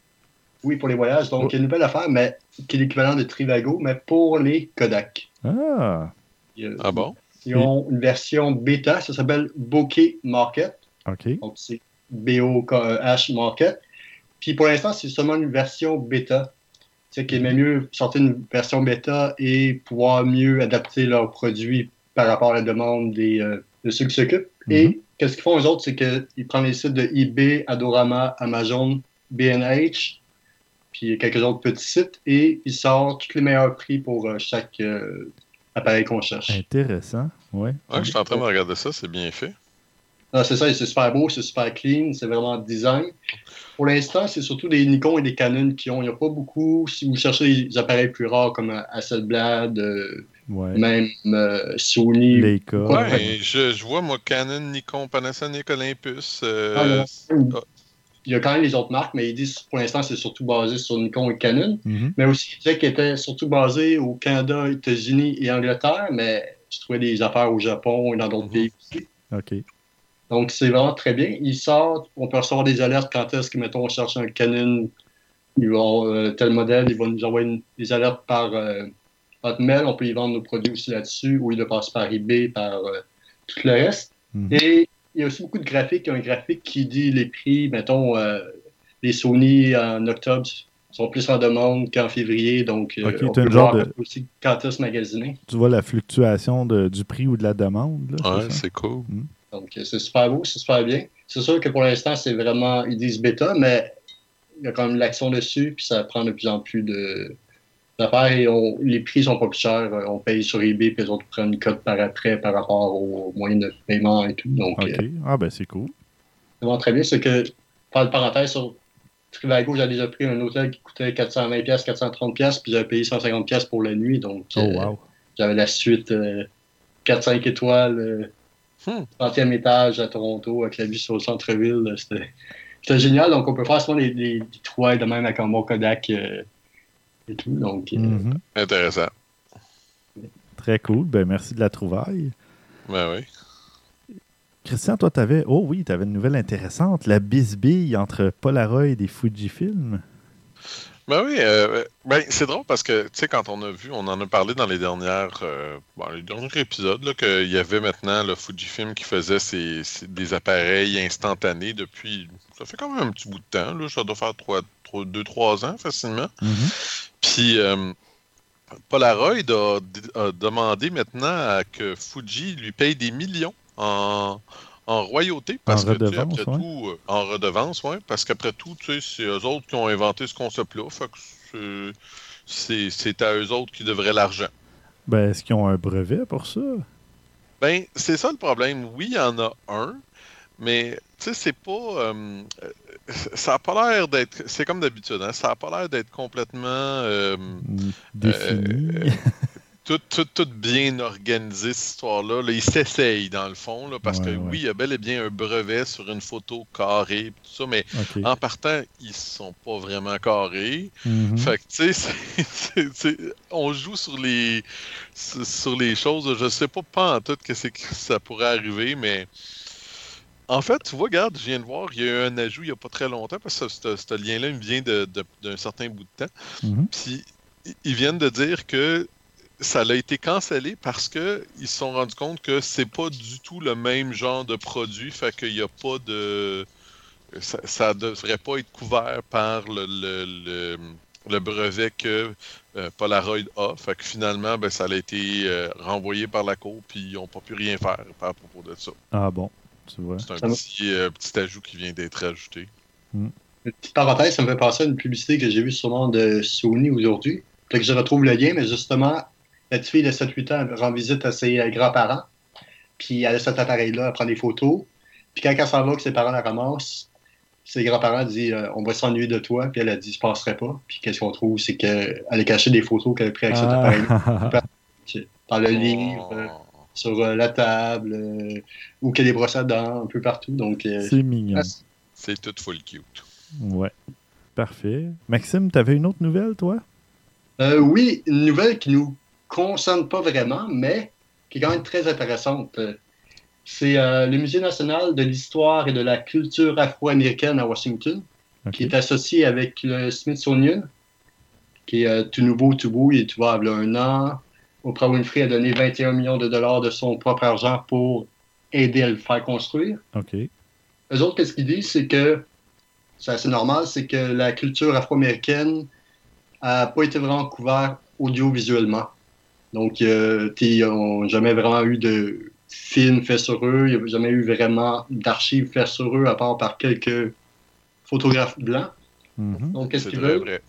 Oui, pour les voyages. Donc, une nouvelle affaire, mais qui est l'équivalent de Trivago, mais pour les Kodak. Ah, Il y a- Ah bon? Ils ont une version bêta, ça s'appelle Bokeh Market. OK. Donc, c'est B-O-K-H Market. Puis pour l'instant, c'est seulement une version bêta. C'est qu'il aimait mieux sortir une version bêta et pouvoir mieux adapter leurs produits par rapport à la demande des, euh, de ceux qui s'occupent. Et qu'est-ce qu'ils font, eux autres, c'est qu'ils prennent les sites de eBay, Adorama, Amazon, B&H, puis quelques autres petits sites, et ils sortent tous les meilleurs prix pour euh, chaque euh, appareil qu'on cherche. Intéressant. Ouais. Ouais, je suis en train de regarder ça, c'est bien fait. Ah, c'est ça, c'est super beau, c'est super clean, c'est vraiment design. Pour l'instant, c'est surtout des Nikon et des Canon qui ont. Il n'y a pas beaucoup. Si vous cherchez des appareils plus rares comme euh, Hasselblad, euh, Ouais. même euh, Sony. Leica. Ouais, je, je vois, moi, Canon, Nikon, Panasonic, Olympus. euh, Ah, non. Il y a quand même les autres marques, mais ils disent pour l'instant, c'est surtout basé sur Nikon et Canon. Mhm. Mais aussi, ils disaient qu'ils étaient surtout basés au Canada, États-Unis et Angleterre, mais je trouvais des affaires au Japon et dans d'autres Mhm. pays aussi. OK. Donc, c'est vraiment très bien. Ils sortent, on peut recevoir des alertes quand est-ce que, mettons, on cherche un Canon, ils vont, euh, tel modèle, ils vont nous envoyer une- des alertes par euh, Hotmail. On peut y vendre nos produits aussi là-dessus, ou ils le passent par eBay, par euh, tout le reste. Mhm. Et il y a aussi beaucoup de graphiques. Il y a un graphique qui dit les prix, mettons, euh, les Sony en octobre sont plus en demande qu'en février. Donc, euh, Ok, on peut voir de- aussi quand magasiner. Tu vois la fluctuation de- du prix ou de la demande. Là, Ouais, c'est cool. Donc, euh, c'est super beau, c'est super bien. C'est sûr que pour l'instant, c'est vraiment, ils disent bêta, mais il y a quand même l'action dessus, puis ça prend de plus en plus de d'affaires et on- les prix sont pas plus chers. Euh, On paye sur eBay, puis les autres prennent une cote par après par rapport aux moyens de paiement et tout. Donc, OK. euh, Ah, ben c'est cool. c'est vraiment très bien. C'est que, par parenthèse, sur Trivago, j'avais déjà pris un hôtel qui coûtait 420$, 430$, puis j'avais payé 150$ pour la nuit. Donc, Oh, euh, wow. j'avais la suite euh, 4-5 étoiles, euh, Hmm. 30e étage à Toronto, avec la vue sur le centre-ville. C'était c'était génial. Donc, on peut faire souvent des, des, des trouvailles de même avec un bon Kodak euh, et tout. Donc, euh, Mhm. Intéressant. Très cool. Ben merci de la trouvaille. Ben oui. Christian, toi, t'avais. Oh oui, t'avais une nouvelle intéressante. La bisbille entre Polaroid et Fujifilm. Ben oui, euh, ben, c'est drôle parce que, tu sais, quand on a vu, on en a parlé dans les dernières, euh, bon, les derniers épisodes, qu'il y avait maintenant le Fujifilm qui faisait ses, ses- des appareils instantanés depuis, ça fait quand même un petit bout de temps, là, ça doit faire 2-3 ans facilement. Mhm. Puis euh, Polaroid a, a demandé maintenant à que Fuji lui paye des millions en, en royauté. Parce En que, tu sais, redevance, après ouais. tout, euh, en redevance, ouais, parce qu'après tout, tu sais, c'est eux autres qui ont inventé ce concept-là. C'est- à eux autres qui devraient l'argent. Ben, est-ce qu'ils ont un brevet pour ça? Ben, c'est ça le problème. Oui, il y en a un, mais tu sais, c'est pas. euh, euh, ça a pas l'air d'être. C'est comme d'habitude, hein, ça a pas l'air d'être complètement. euh, Défini. Tout, tout, tout bien organisé, cette histoire-là. Là, ils s'essayent, dans le fond, là, parce Ouais, que ouais. oui, il y a bel et bien un brevet sur une photo carrée, tout ça, mais en partant, ils sont pas vraiment carrés. Mhm. Fait que, tu sais, (laughs) on joue sur les, sur les choses. Je sais pas, pas en tout que, que ça pourrait arriver, mais. En fait, tu vois, regarde, je viens de voir, il y a eu un ajout il n'y a pas très longtemps, parce que ce, lien-là il me vient d'un certain bout de temps. Mhm. Puis ils viennent de dire que ça a été cancellé parce que ils se sont rendus compte que c'est pas du tout le même genre de produit, fait qu'il n'y a pas de ça, ça devrait pas être couvert par le, le, le- le brevet que euh, Polaroid a. Fait que finalement, ben, ça a été euh, renvoyé par la cour, puis ils n'ont pas pu rien faire par propos de ça. Ah bon, tu vois. C'est un petit, euh, petit ajout qui vient d'être ajouté. Une petite parenthèse, ça me fait penser à une publicité que j'ai vue sûrement de Sony aujourd'hui. Fait que je retrouve le lien, mais justement, la petite fille de 7-8 ans elle rend visite à ses euh, grands-parents. Puis elle a cet appareil-là, elle prend des photos. Puis quand elle s'en va, que ses parents la ramassent, ses grands-parents disent euh, On va s'ennuyer de toi. Puis elle a dit Je passerai pas. Puis qu'est-ce qu'on trouve C'est qu'elle a caché des photos qu'elle a prises avec cet appareil-là (laughs) Ah, dans le livre, euh, Oh. sur euh, la table, euh, ou qu'elle est brossée à dents, un peu partout. Donc, euh, c'est mignon. ah, C'est tout full cute. Ouais. Parfait. Maxime, t'avais une autre nouvelle, toi? Euh, oui, une nouvelle qui nous concerne pas vraiment, mais qui est quand même très intéressante. C'est euh, le Musée national de l'histoire et de la culture afro-américaine à Washington qui est associé avec le Smithsonian, qui est euh, tout nouveau, tout beau. Il y a un an, Oprah Winfrey a donné 21 millions de dollars de son propre argent pour aider à le faire construire. OK. Eux autres, qu'est-ce qu'ils disent, c'est que c'est assez normal, c'est que la culture afro-américaine n'a pas été vraiment couverte audiovisuellement. Donc, euh, ils n'ont jamais vraiment eu de films faits sur eux, il n'y a jamais eu vraiment d'archives faites sur eux, à part par quelques photographes blancs. Mhm. Donc, qu'est-ce C'est qu'ils veulent? vrai.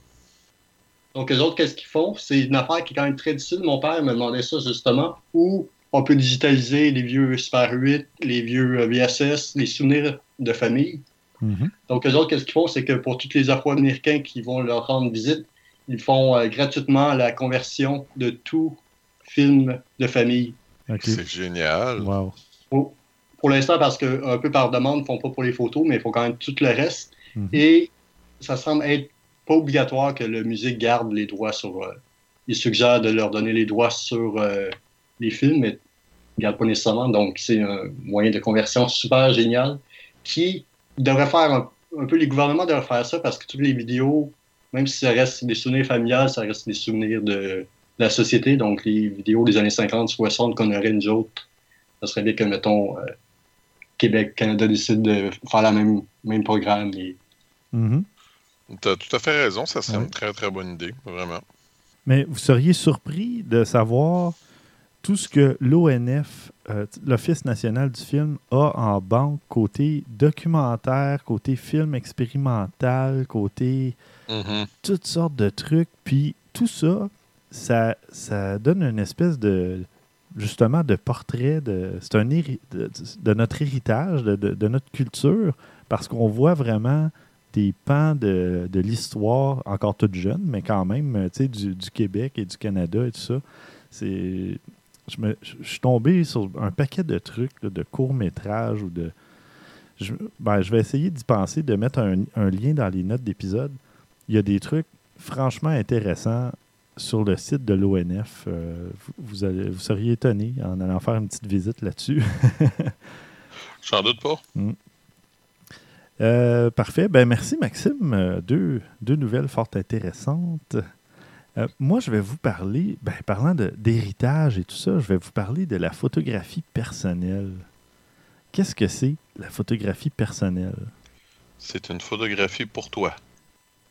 Donc, les autres, qu'est-ce qu'ils font? C'est une affaire qui est quand même très difficile. Mon père me demandait ça, justement, où on peut digitaliser les vieux Super 8, les vieux euh, VSS, les souvenirs de famille. Mhm. Donc, les autres, qu'est-ce qu'ils font? C'est que pour tous les Afro-Américains qui vont leur rendre visite, ils font euh, gratuitement la conversion de tout film de famille. C'est génial. Wow. Pour, pour l'instant, parce que un peu par demande, ils ne font pas pour les photos, mais ils font quand même tout le reste. Mhm. Et ça semble être pas obligatoire que le musée garde les droits sur. euh, il suggère de leur donner les droits sur euh, les films, mais ils ne gardent pas nécessairement. Donc, c'est un moyen de conversion super génial qui devrait faire un, un peu. Les gouvernements devraient faire ça parce que toutes les vidéos, même si ça reste des souvenirs familiales, ça reste des souvenirs de la société. Donc, les vidéos des années 50, 60 qu'on aurait nous autres, ça serait bien que, mettons, euh, Québec, Canada décide de faire le même, même programme et Mhm. T'as tout à fait raison, ça serait Ouais. une très très bonne idée, vraiment. Mais vous seriez surpris de savoir tout ce que l'ONF, euh, l'Office national du film, a en banque côté documentaire, côté film expérimental, côté Mhm. toutes sortes de trucs. Puis tout ça, ça, ça donne une espèce de justement de portrait de c'est un de, de notre héritage, de, de- de notre culture, parce qu'on voit vraiment des pans de, de l'histoire, encore toute jeune, mais quand même, tu du, du Québec et du Canada et tout ça. C'est. Je, me- je- suis tombé sur un paquet de trucs, de courts-métrages ou de. Je, ben, je vais essayer d'y penser, de mettre un, un lien dans les notes d'épisode. Il y a des trucs franchement intéressants sur le site de l'ONF. Euh, vous, vous allez- vous seriez étonné en allant faire une petite visite là-dessus. (laughs) J'en doute pas. Euh, parfait. Ben, merci, Maxime. Euh, deux, deux nouvelles fort intéressantes. Euh, moi, je vais vous parler, ben, parlant d'héritage et tout ça, je vais vous parler de la photographie personnelle. Qu'est-ce que c'est la photographie personnelle? C'est une photographie pour toi.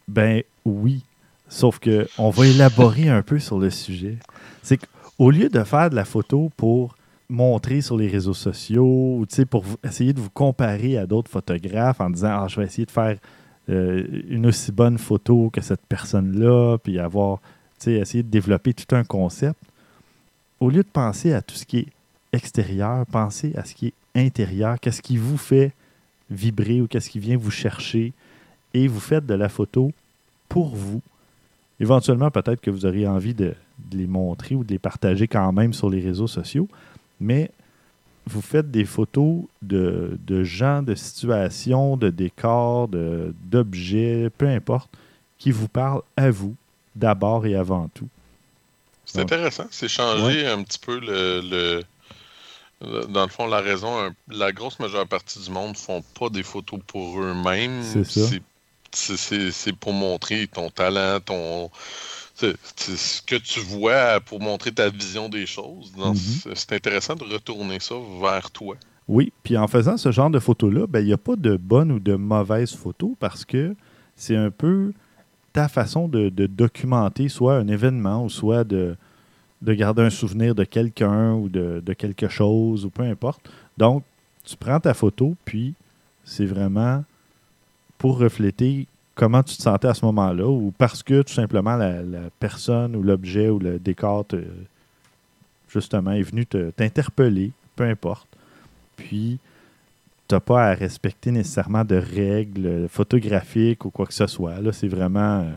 Ben oui. Sauf que on va élaborer un peu sur le sujet. C'est qu'au lieu de faire de la photo pour montrer sur les réseaux sociaux, ou pour essayer de vous comparer à d'autres photographes en disant Ah, je vais essayer de faire euh, une aussi bonne photo que cette personne-là, puis avoir, essayer de développer tout un concept, au lieu de penser à tout ce qui est extérieur, pensez à ce qui est intérieur, qu'est-ce qui vous fait vibrer ou qu'est-ce qui vient vous chercher, et vous faites de la photo pour vous. Éventuellement, peut-être que vous auriez envie de, de les montrer ou de les partager quand même sur les réseaux sociaux, mais vous faites des photos de, de gens, de situations, de décors, de- d'objets, peu importe, qui vous parlent à vous, d'abord et avant tout. C'est intéressant. C'est changer un petit peu le, le- Dans le fond, la raison. La grosse majeure partie du monde font pas des photos pour eux-mêmes. C'est ça. C'est- c'est- C'est pour montrer ton talent, ton. c'est- ce que tu vois pour montrer ta vision des choses. Mhm. c'est- intéressant de retourner ça vers toi. Oui, puis en faisant ce genre de photos-là, ben, il n'y a pas de bonne ou de mauvaise photo parce que c'est un peu ta façon de, de documenter soit un événement ou soit de, de garder un souvenir de quelqu'un ou de, de quelque chose ou peu importe. Donc, tu prends ta photo, puis c'est vraiment pour refléter comment tu te sentais à ce moment-là ou parce que tout simplement la, personne ou l'objet ou le décor te- justement est venu te- t'interpeller, peu importe. Puis, tu n'as pas à respecter nécessairement de règles photographiques ou quoi que ce soit. Là, c'est vraiment. euh,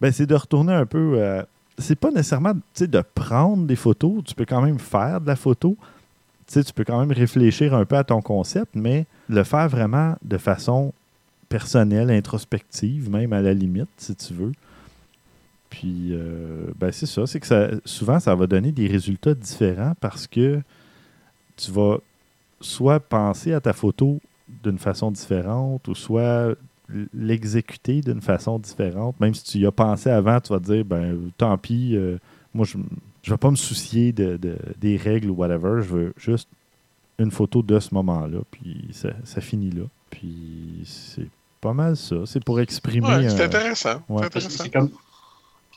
ben, c'est de retourner un peu. euh, c'est pas nécessairement de prendre des photos. Tu peux quand même faire de la photo. Tu peux quand même réfléchir un peu à ton concept, mais le faire vraiment de façon personnelle, introspective, même à la limite, si tu veux. Puis, euh, ben c'est ça. C'est que ça, souvent, ça va donner des résultats différents parce que tu vas soit penser à ta photo d'une façon différente ou soit l'exécuter d'une façon différente. Même si tu y as pensé avant, tu vas te dire, ben tant pis, euh, moi je ne vais pas me soucier de, de- des règles ou whatever, je veux juste une photo de ce moment-là, puis ça, ça finit là. Puis c'est pas mal ça. C'est pour exprimer. Ouais, c'est euh, intéressant. ouais. C'est Parce que intéressant. C'est comme,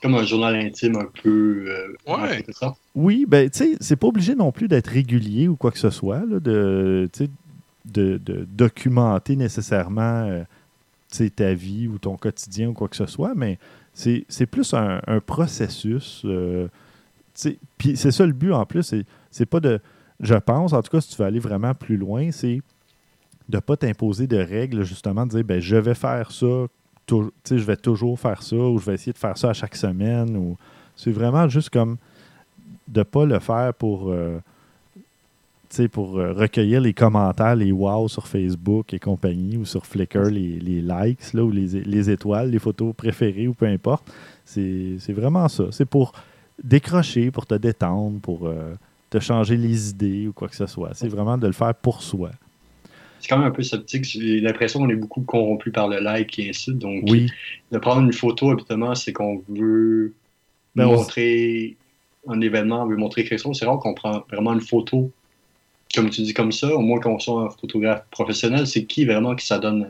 comme un journal intime un peu. euh, Ouais. sorte. Oui, ben, tu sais, c'est pas obligé non plus d'être régulier ou quoi que ce soit, là, de, tu sais, de, de documenter nécessairement euh, tu sais, ta vie ou ton quotidien ou quoi que ce soit, mais c'est c'est plus un, un processus. euh, tu sais, Puis c'est ça le but en plus, c'est- c'est pas de. Je pense, en tout cas, si tu veux aller vraiment plus loin, c'est de pas t'imposer de règles, justement, de dire ben, je vais faire ça, tu sais, je vais toujours faire ça, ou je vais essayer de faire ça à chaque semaine. ou C'est vraiment juste comme de pas le faire pour, euh, pour euh, recueillir les commentaires, les wow sur Facebook et compagnie, ou sur Flickr, les, les likes, là, ou les, les étoiles, les photos préférées, ou peu importe. C'est c'est vraiment ça. C'est pour décrocher, pour te détendre, pour euh, te changer les idées ou quoi que ce soit. C'est vraiment de le faire pour soi. C'est quand même un peu sceptique. J'ai l'impression qu'on est beaucoup corrompu par le like et ainsi. Donc, Oui, de prendre une photo, habituellement, c'est qu'on veut Ben, on- montrer un événement, on veut montrer quelque chose. C'est rare qu'on prend vraiment une photo, comme tu dis, comme ça. Au moins qu'on soit un photographe professionnel, c'est qui vraiment qui s'adonne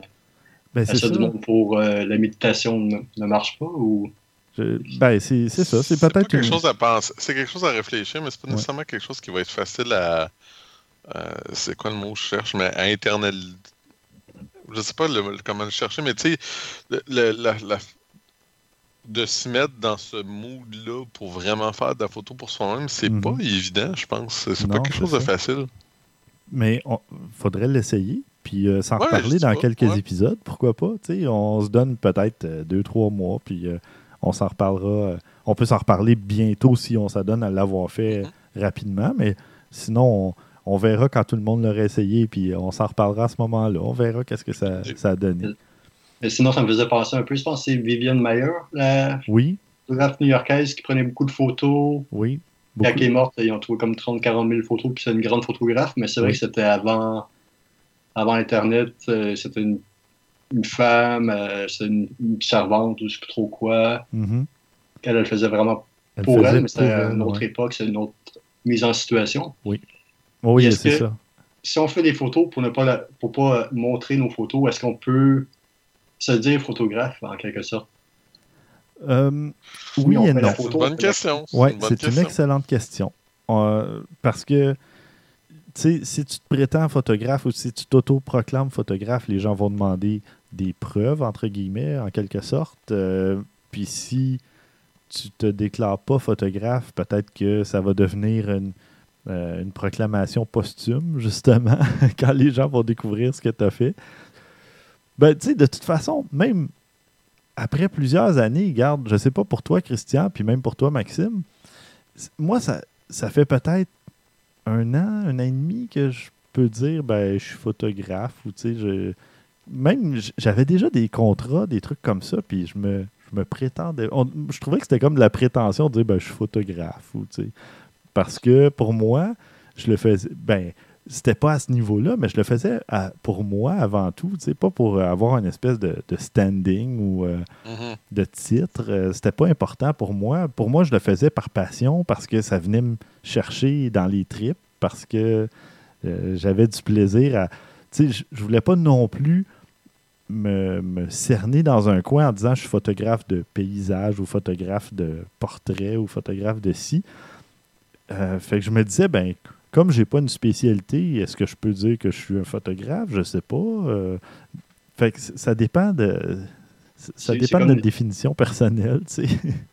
ben, à c'est ça ça. du monde pour euh, la méditation ne, ne marche pas ou? Je- ben, c'est ça. C'est peut-être quelque une- chose à penser. C'est quelque chose à réfléchir, mais c'est pas Ouais. nécessairement quelque chose qui va être facile à. Euh, c'est quoi le mot que je cherche, mais à internal. Je sais pas le- comment le chercher, mais tu sais, la- la- de se mettre dans ce mood-là pour vraiment faire de la photo pour soi-même, c'est Mhm. pas évident, je pense. C'est pas quelque chose de facile. Mais il faudrait l'essayer, puis euh, s'en Ouais, reparler dans pas, quelques ouais. épisodes, pourquoi pas. tu sais, on se donne peut-être euh, deux, trois mois, puis euh, on s'en reparlera. on peut s'en reparler bientôt si on s'adonne à l'avoir fait Mhm. rapidement, mais sinon, on, on verra quand tout le monde l'aura essayé, puis on s'en reparlera à ce moment-là. On verra qu'est-ce que ça, ça a donné. Mais sinon, ça me faisait penser un peu. Je pense que c'est Vivienne Mayer, la Oui, photographe new-yorkaise qui prenait beaucoup de photos. oui. Quand beaucoup. elle est morte, ils ont trouvé comme 30-40 000 photos, puis c'est une grande photographe, mais c'est vrai Oui. que c'était avant, avant Internet. euh, c'était une, une femme, euh, c'était une, une servante, ou je sais plus trop quoi. Qu'elle elle faisait vraiment Elle pour elle, mais c'était une autre ouais. époque, c'est une autre mise en situation. Oui, Est-ce c'est que- ça. Si on fait des photos pour ne pas, la- pour pas euh, montrer nos photos, est-ce qu'on peut se dire photographe en quelque sorte? Euh, Oui, oui et non. C'est une bonne question. Oui, c'est une excellente question. Euh, parce que, tu sais, si tu te prétends photographe ou si tu t'auto-proclames photographe, les gens vont demander des preuves, entre guillemets, en quelque sorte. Euh, Puis si tu te déclares pas photographe, peut-être que ça va devenir une, euh, une proclamation posthume, justement, (laughs) quand les gens vont découvrir ce que tu as fait. Ben, tu sais, de toute façon, même après plusieurs années, garde, je sais pas pour toi, Christian, puis même pour toi, Maxime, moi, ça, ça fait peut-être un an, un an et demi que je peux dire, ben, je suis photographe, ou tu sais, je. Même, j'avais déjà des contrats, des trucs comme ça, puis je me, je me prétendais. je trouvais que c'était comme de la prétention de dire, ben, je suis photographe, ou tu sais. Parce que pour moi, je le faisais. Ben, c'était pas à ce niveau-là, mais je le faisais à- pour moi avant tout, tu sais, pas pour avoir une espèce de, de standing ou euh, Mhm. de titre. Euh, c'était pas important pour moi. Pour moi, je le faisais par passion parce que ça venait me chercher dans les tripes, parce que euh, j'avais du plaisir à. Tu sais, je- je voulais pas non plus me, me cerner dans un coin en disant je suis photographe de paysage ou photographe de portrait ou photographe de ci. Euh, fait que je me disais, ben, comme j'ai pas une spécialité, est-ce que je peux dire que je suis un photographe? Je sais pas. Euh, fait que ça dépend de. Ça dépend de notre définition personnelle, tu sais. (laughs)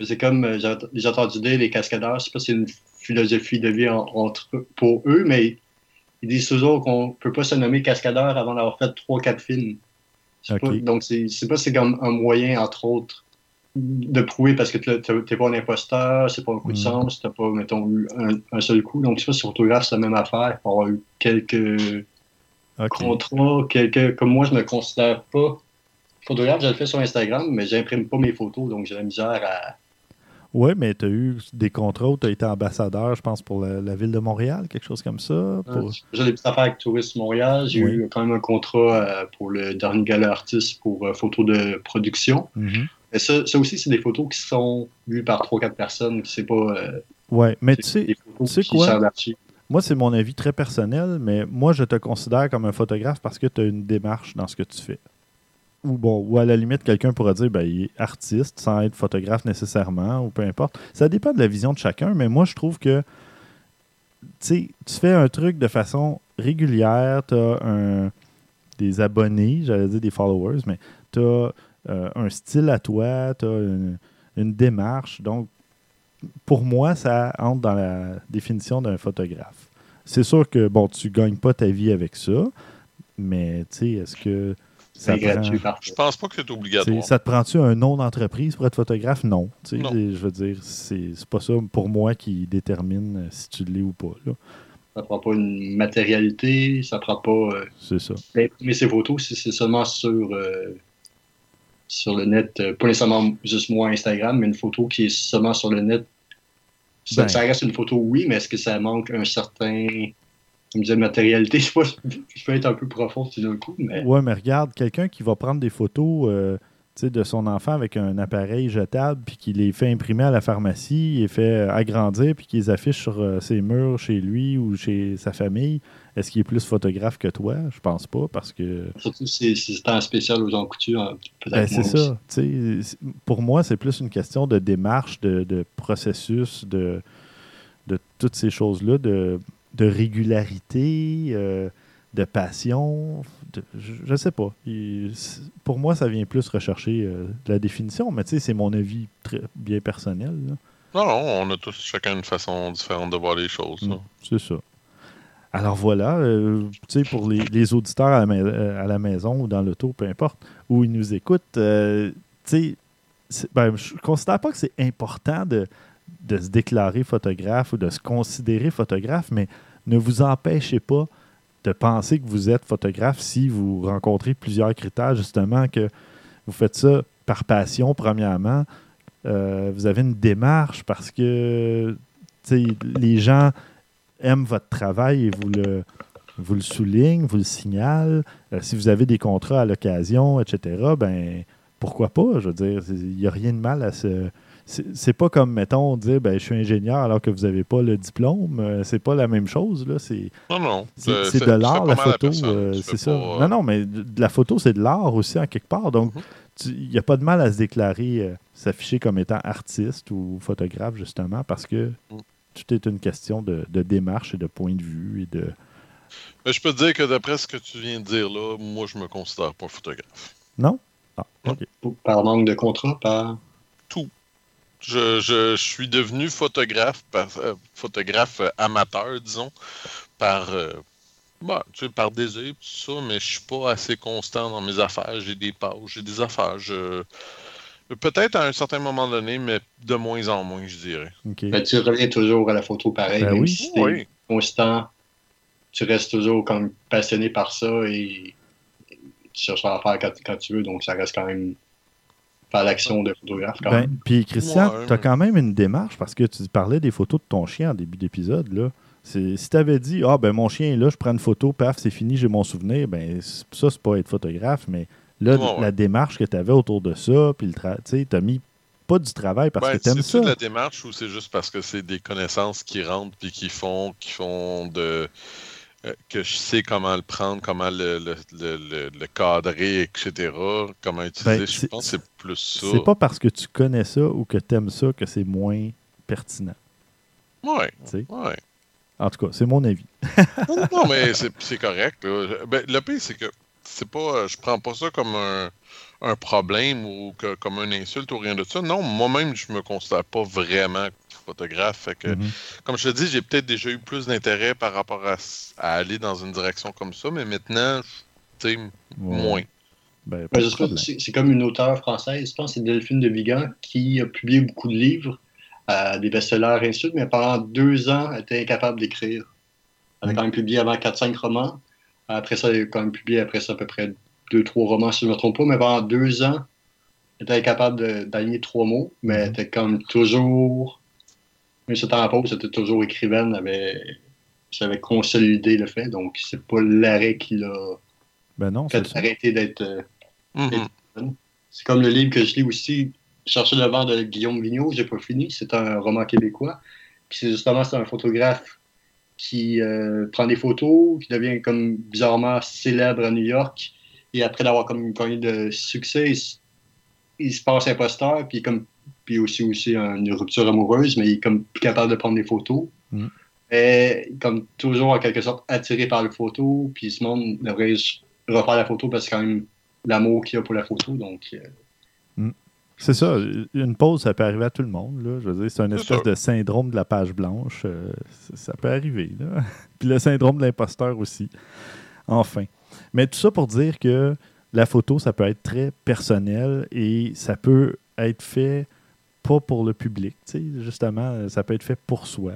C'est comme, euh, j'ai entendu dire, les cascadeurs, je sais pas si c'est une philosophie de vie en- entre, pour eux, mais ils disent toujours qu'on peut pas se nommer cascadeur avant d'avoir fait trois, quatre films. Je sais Ok. pas, donc, c'est c'est pas c'est comme un moyen, entre autres, de prouver parce que t'es- pas un imposteur, c'est pas un coup de Mm. sens, t'as pas, mettons, eu un, un seul coup. Donc, pas si photographe, c'est la même affaire, pour avoir eu quelques contrats, quelques. Comme moi, je me considère pas photographe, je le fais sur Instagram, mais j'imprime pas mes photos, donc j'ai la misère à. Oui, mais tu as eu des contrats où tu as été ambassadeur, je pense, pour la, ville de Montréal, quelque chose comme ça. Pour... J'ai des petites affaires avec Tourisme Montréal. J'ai eu quand même un contrat euh, pour le dernier gala artiste pour euh, photos de production. Mm-hmm. Et ça, ça aussi, c'est des photos qui sont vues par 3-4 personnes. C'est pas. Euh, oui, mais tu sais, quoi? Moi, c'est mon avis très personnel, mais moi, je te considère comme un photographe parce que tu as une démarche dans ce que tu fais ou bon, ou à la limite, quelqu'un pourrait dire ben, il est artiste sans être photographe nécessairement, ou peu importe. Ça dépend de la vision de chacun, mais moi, je trouve que tu fais un truc de façon régulière, tu as un, des abonnés, j'allais dire des followers, mais tu as euh, un style à toi, tu as une, démarche. Donc, pour moi, ça entre dans la définition d'un photographe. C'est sûr que, bon, tu gagnes pas ta vie avec ça, mais tu sais, est-ce que c'est gratuit Je pense pas que c'est obligatoire. Ça te prend-tu un nom d'entreprise pour être photographe? Non. Je veux dire, c'est pas ça pour moi qui détermine euh, si tu l'es ou pas. Là. Ça prend pas une matérialité, ça prend pas. Euh, c'est ça. Mais, ces photos, c'est seulement sur, euh, sur le net, pas nécessairement juste moi Instagram, mais une photo qui est seulement sur le net. Ça, ben. ça reste une photo, oui, mais est-ce que ça manque un certain me disait matérialité, (laughs) je, je peux être un peu profond d'un coup. Mais... Ouais, mais regarde, quelqu'un qui va prendre des photos euh, de son enfant avec un appareil jetable, puis qui les fait imprimer à la pharmacie, les fait agrandir, puis qui les affiche sur euh, ses murs chez lui ou chez sa famille, est-ce qu'il est plus photographe que toi? Je pense pas, parce que... Surtout si c'est un spécial aux gens couture, hein, ben, C'est ça. Pour moi, c'est plus une question de démarche, de, de processus, de, de toutes ces choses-là, de de régularité, euh, de passion. je ne sais pas. pour moi, ça vient plus rechercher euh, la définition, mais tu sais, c'est mon avis très bien personnel. Non, non, on a tous chacun une façon différente de voir les choses. Mm, c'est ça. Alors voilà, euh, pour les, auditeurs à la, maison ou dans l'auto, peu importe, où ils nous écoutent, sais, ben, je ne considère pas que c'est important de, de se déclarer photographe ou de se considérer photographe, mais ne vous empêchez pas de penser que vous êtes photographe si vous rencontrez plusieurs critères, justement, que vous faites ça par passion, premièrement. Euh, vous avez une démarche parce que les gens aiment votre travail et vous le, vous le soulignent, vous le signalent. Euh, si vous avez des contrats à l'occasion, etc., ben pourquoi pas? Je veux dire, il n'y a rien de mal à se, c'est pas comme, mettons, dire ben, je suis ingénieur alors que vous n'avez pas le diplôme. Euh, c'est pas la même chose. Là. Non, non. C'est de l'art, la photo. Euh, c'est ça. Non, non, mais de la photo, c'est de l'art aussi, en quelque part. Donc, mhm. il n'y a pas de mal à se déclarer, s'afficher comme étant artiste ou photographe, justement, parce que mhm. Tout est une question de, démarche et de point de vue et de. Mais je peux te dire que d'après ce que tu viens de dire là, moi, je me considère pas photographe. Non? Ah, par manque de contrat, par. Tout. Je, suis devenu photographe, euh, photographe amateur, disons, par, euh, bah, par désir, tout ça, mais je suis pas assez constant dans mes affaires. J'ai des pauses, j'ai des affaires. Peut-être à un certain moment donné, mais de moins en moins, je dirais. Ben, tu reviens toujours à la photo pareil. Ben oui. Si oui. constant, tu restes toujours comme passionné par ça et tu cherches à faire quand, quand tu veux, donc ça reste quand même faire l'action de photographe quand ben, Puis Christian, tu as quand même une démarche parce que tu parlais des photos de ton chien en début d'épisode. là. Si tu avais dit Ah ben mon chien est là, je prends une photo, paf, c'est fini, j'ai mon souvenir, ben ça, c'est pas être photographe, mais là, la démarche que tu avais autour de ça, puis tu as mis pas du travail parce ben, que tu aimes ça? C'est la démarche ou c'est juste parce que c'est des connaissances qui rentrent puis qui font, qui font de euh, que je sais comment le prendre, comment le, le, cadrer, etc., comment utiliser? Ben, je pense que c'est plus ça. C'est pas parce que tu connais ça ou que tu aimes ça que c'est moins pertinent. Ouais. ouais. En tout cas, c'est mon avis. non, mais (laughs) c'est correct. Ben, le pire, c'est que c'est pas, je prends pas ça comme un, un problème ou que, comme une insulte ou rien de ça. Non, moi-même, je me considère pas vraiment photographe. Fait que, mhm. Comme je te dis, j'ai peut-être déjà eu plus d'intérêt par rapport à, aller dans une direction comme ça, mais maintenant, tu sais, moins. Ben, c'est comme une auteure française, je pense c'est Delphine de Vigan, qui a publié beaucoup de livres, euh, des best-sellers et ainsi mais pendant deux ans, elle était incapable d'écrire. Elle a quand même publié avant 4-5 romans. Après ça, elle a quand même publié après ça à peu près deux, trois romans, si je ne me trompe pas, mais pendant deux ans, était capable de- d'aligner trois mots, mais elle était comme toujours. Mais ce temps en pause, c'était toujours écrivaine, avait, ça avait consolidé le fait, donc c'est pas l'arrêt qui l'a Ben non, fait arrêter d'être. euh, Mhm. C'est comme le livre que je lis aussi, Chercher le vent de Guillaume Vigneault, j'ai pas fini. C'est un roman québécois. Puis c'est justement c'est un photographe qui euh, prend des photos, qui devient comme bizarrement célèbre à New York. Et après d'avoir comme connu de succès, il, se passe imposteur, puis comme puis aussi aussi une rupture amoureuse, mais il est comme plus capable de prendre des photos. Mhm. Et comme toujours en quelque sorte attiré par les photos, puis ce monde devrait refaire la photo parce que c'est quand même l'amour qu'il a pour la photo. Donc euh, C'est ça. Une pause, ça peut arriver à tout le monde. Là. Je veux dire, c'est un espèce sûr. de syndrome de la page blanche. euh, ça, peut arriver. Là. (laughs) Puis le syndrome de l'imposteur aussi. Enfin. Mais tout ça pour dire que la photo, ça peut être très personnel et ça peut être fait pas pour le public. Justement, ça peut être fait pour soi.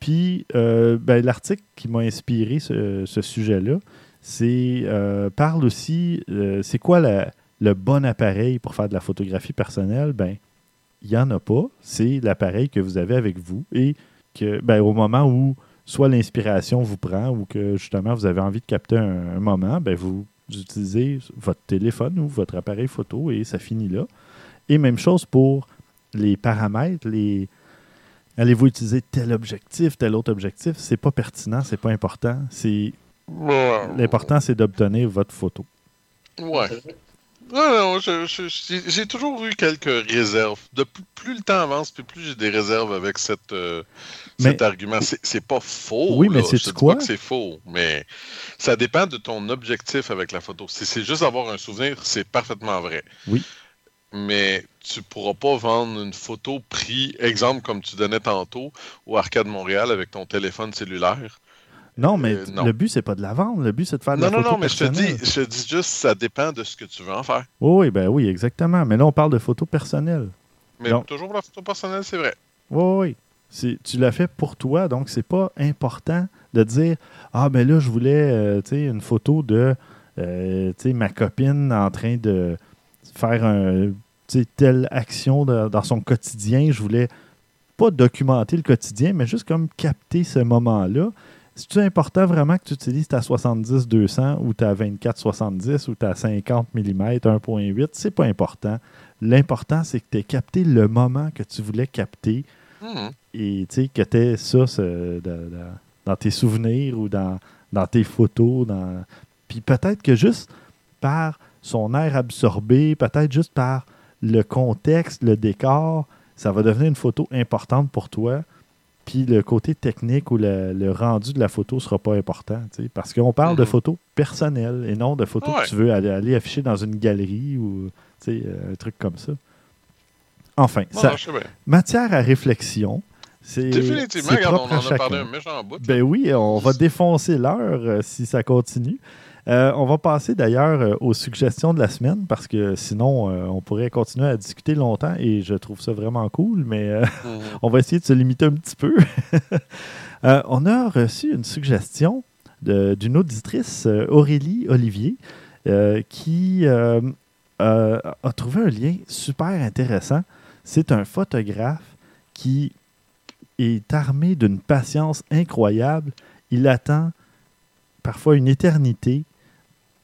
Puis, euh, ben, l'article qui m'a inspiré ce, ce sujet-là, c'est euh, parle aussi, euh, c'est quoi la, le bon appareil pour faire de la photographie personnelle? Ben, il n'y en a pas. C'est l'appareil que vous avez avec vous et que, ben, au moment où soit l'inspiration vous prend ou que justement vous avez envie de capter un, un moment, ben, vous utilisez votre téléphone ou votre appareil photo et ça finit là. Et même chose pour les paramètres, les, Allez-vous utiliser tel objectif, tel autre objectif? C'est pas pertinent, c'est pas important. C'est l'important, c'est d'obtenir votre photo. Ouais. Non, non, j'ai toujours eu quelques réserves. De plus, plus le temps avance, puis plus j'ai des réserves avec cette, euh, Mais- cet argument. C'est c'est pas faux. Oui, mais là. dis quoi? pas que c'est faux, mais ça dépend de ton objectif avec la photo. Si c'est juste avoir un souvenir, c'est parfaitement vrai. Oui. Mais tu pourras pas vendre une photo prise, exemple comme tu donnais tantôt, au Arcade Montréal avec ton téléphone cellulaire. Non, mais Euh, non. le but, c'est pas de la vendre. Le but, c'est de faire de Non, la non, photo non, mais je te dis, je te dis juste, ça dépend de ce que tu veux en faire. Oui, oui, ben oui, exactement. Mais là, on parle de photo personnelle. Mais Non. toujours pour la photo personnelle, c'est vrai. Oui, oui, Tu l'as fait pour toi, donc c'est pas important de dire Ah, ben là, je voulais euh, tu sais, une photo de euh, tu sais, ma copine en train de faire un, telle action de- dans son quotidien. Je voulais pas documenter le quotidien, mais juste comme capter ce moment-là. C'est important vraiment que tu utilises ta 70-200 ou ta 24-70 ou ta 50 mm 1.8? C'est pas important. L'important, c'est que tu aies capté le moment que tu voulais capter Mhm. et que tu ça ce- dans, dans- dans tes souvenirs ou dans, dans tes photos. Dans... Puis peut-être que juste par son air absorbé, peut-être juste par le contexte, le décor, ça va devenir une photo importante pour toi. Puis le côté technique ou le, le rendu de la photo ne sera pas important. Parce qu'on parle de Mhm. photos personnelles et non de photos Ouais. que tu veux aller, aller afficher dans une galerie ou euh, un truc comme ça. Enfin, ça, non, matière à réflexion. C'est Définitivement, regarde, on en a parlé un méchant bout. Ben oui, on va défoncer l'heure euh, si ça continue. Euh, on va passer d'ailleurs euh, aux suggestions de la semaine parce que sinon, euh, on pourrait continuer à discuter longtemps et je trouve ça vraiment cool, mais euh, Mhm. (laughs) on va essayer de se limiter un petit peu. (laughs) On a reçu une suggestion d'une auditrice, Aurélie Olivier, qui a trouvé un lien super intéressant. C'est un photographe qui est armé d'une patience incroyable. Il attend parfois une éternité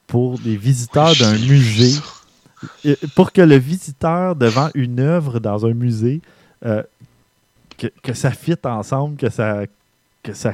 pour des visiteurs Oui, d'un musée. pour que le visiteur devant une œuvre dans un musée, euh, que, que ça fitte ensemble, que ça, que ça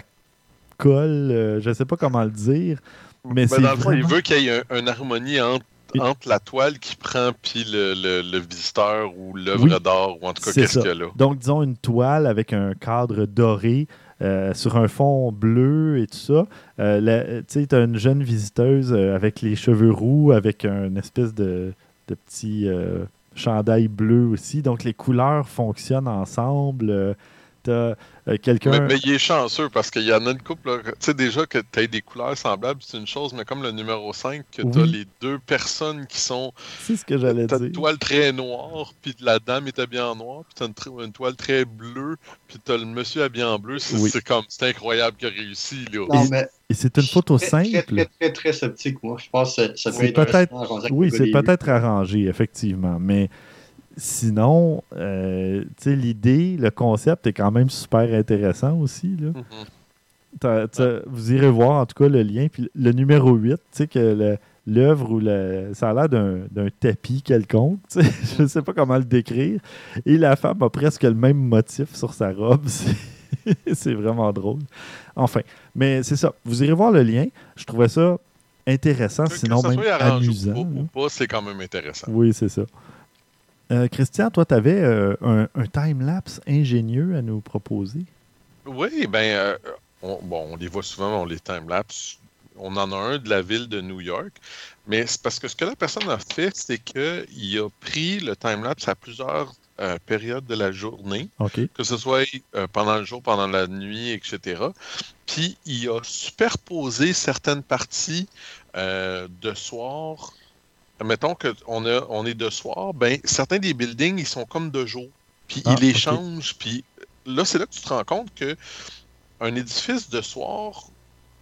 colle, euh, je ne sais pas comment le dire, mais Ben, c'est dans le fond, il veut qu'il y ait un- une harmonie entre, entre la toile qui prend puis le, le- le visiteur ou l'œuvre Oui, d'art, ou en tout cas, qu'est-ce qu'il y a là. Donc, disons une toile avec un cadre doré euh, sur un fond bleu et tout ça. Euh, la- tu sais, tu as une jeune visiteuse euh, avec les cheveux roux, avec une espèce de, de petit euh, chandail bleu aussi. Donc, les couleurs fonctionnent ensemble. Tu as quelqu'un. Mais, mais il est chanceux parce qu'il y en a une couple. Tu sais, déjà que tu as des couleurs semblables, c'est une chose, mais comme le numéro 5, que tu as Oui. les deux personnes qui sont. C'est ce que j'allais T'as dire. une toile très noire, puis la dame est habillée en noir, puis t'as une, tr- une toile très bleue, puis t'as le monsieur habillé en bleu. C'est Oui. c'est comme, c'est incroyable qu'il a réussi, là. Non, mais Et c'est une photo très, Très, simple. très, très, très sceptique, moi. Je pense que ça, peut C'est être peut-être- Oui, c'est peut-être arrangé, effectivement. Mais sinon, euh, tu sais, l'idée, le concept est quand même super intéressant aussi. Là. Mhm. T'as- vous irez voir en tout cas le lien. Puis le numéro 8, tu sais que l'œuvre ou le, ça a l'air d'un tapis quelconque. (laughs) Je ne sais pas comment le décrire. Et la femme a presque le même motif sur sa robe. (laughs) C'est- vraiment drôle. Enfin, mais c'est ça. Vous irez voir le lien. Je trouvais ça intéressant, Que sinon ça même soit amusant. ou, là. ou pas, c'est quand même intéressant. Oui, c'est ça. Euh, Christian, toi, tu avais un, un time-lapse ingénieux à nous proposer? Oui, ben, euh, on, bon, on les voit souvent, on les time-lapse. On en a un de la ville de New York, mais c'est parce que ce que la personne a fait, c'est qu'il a pris le time-lapse à plusieurs euh, périodes de la journée, que ce soit euh, pendant le jour, pendant la nuit, etc. Puis il a superposé certaines parties euh, de soir. Mettons qu'on on est de soir, ben certains des buildings, ils sont comme de jour. Puis Ah, il les ok. change. Puis là, c'est là que tu te rends compte que un édifice de soir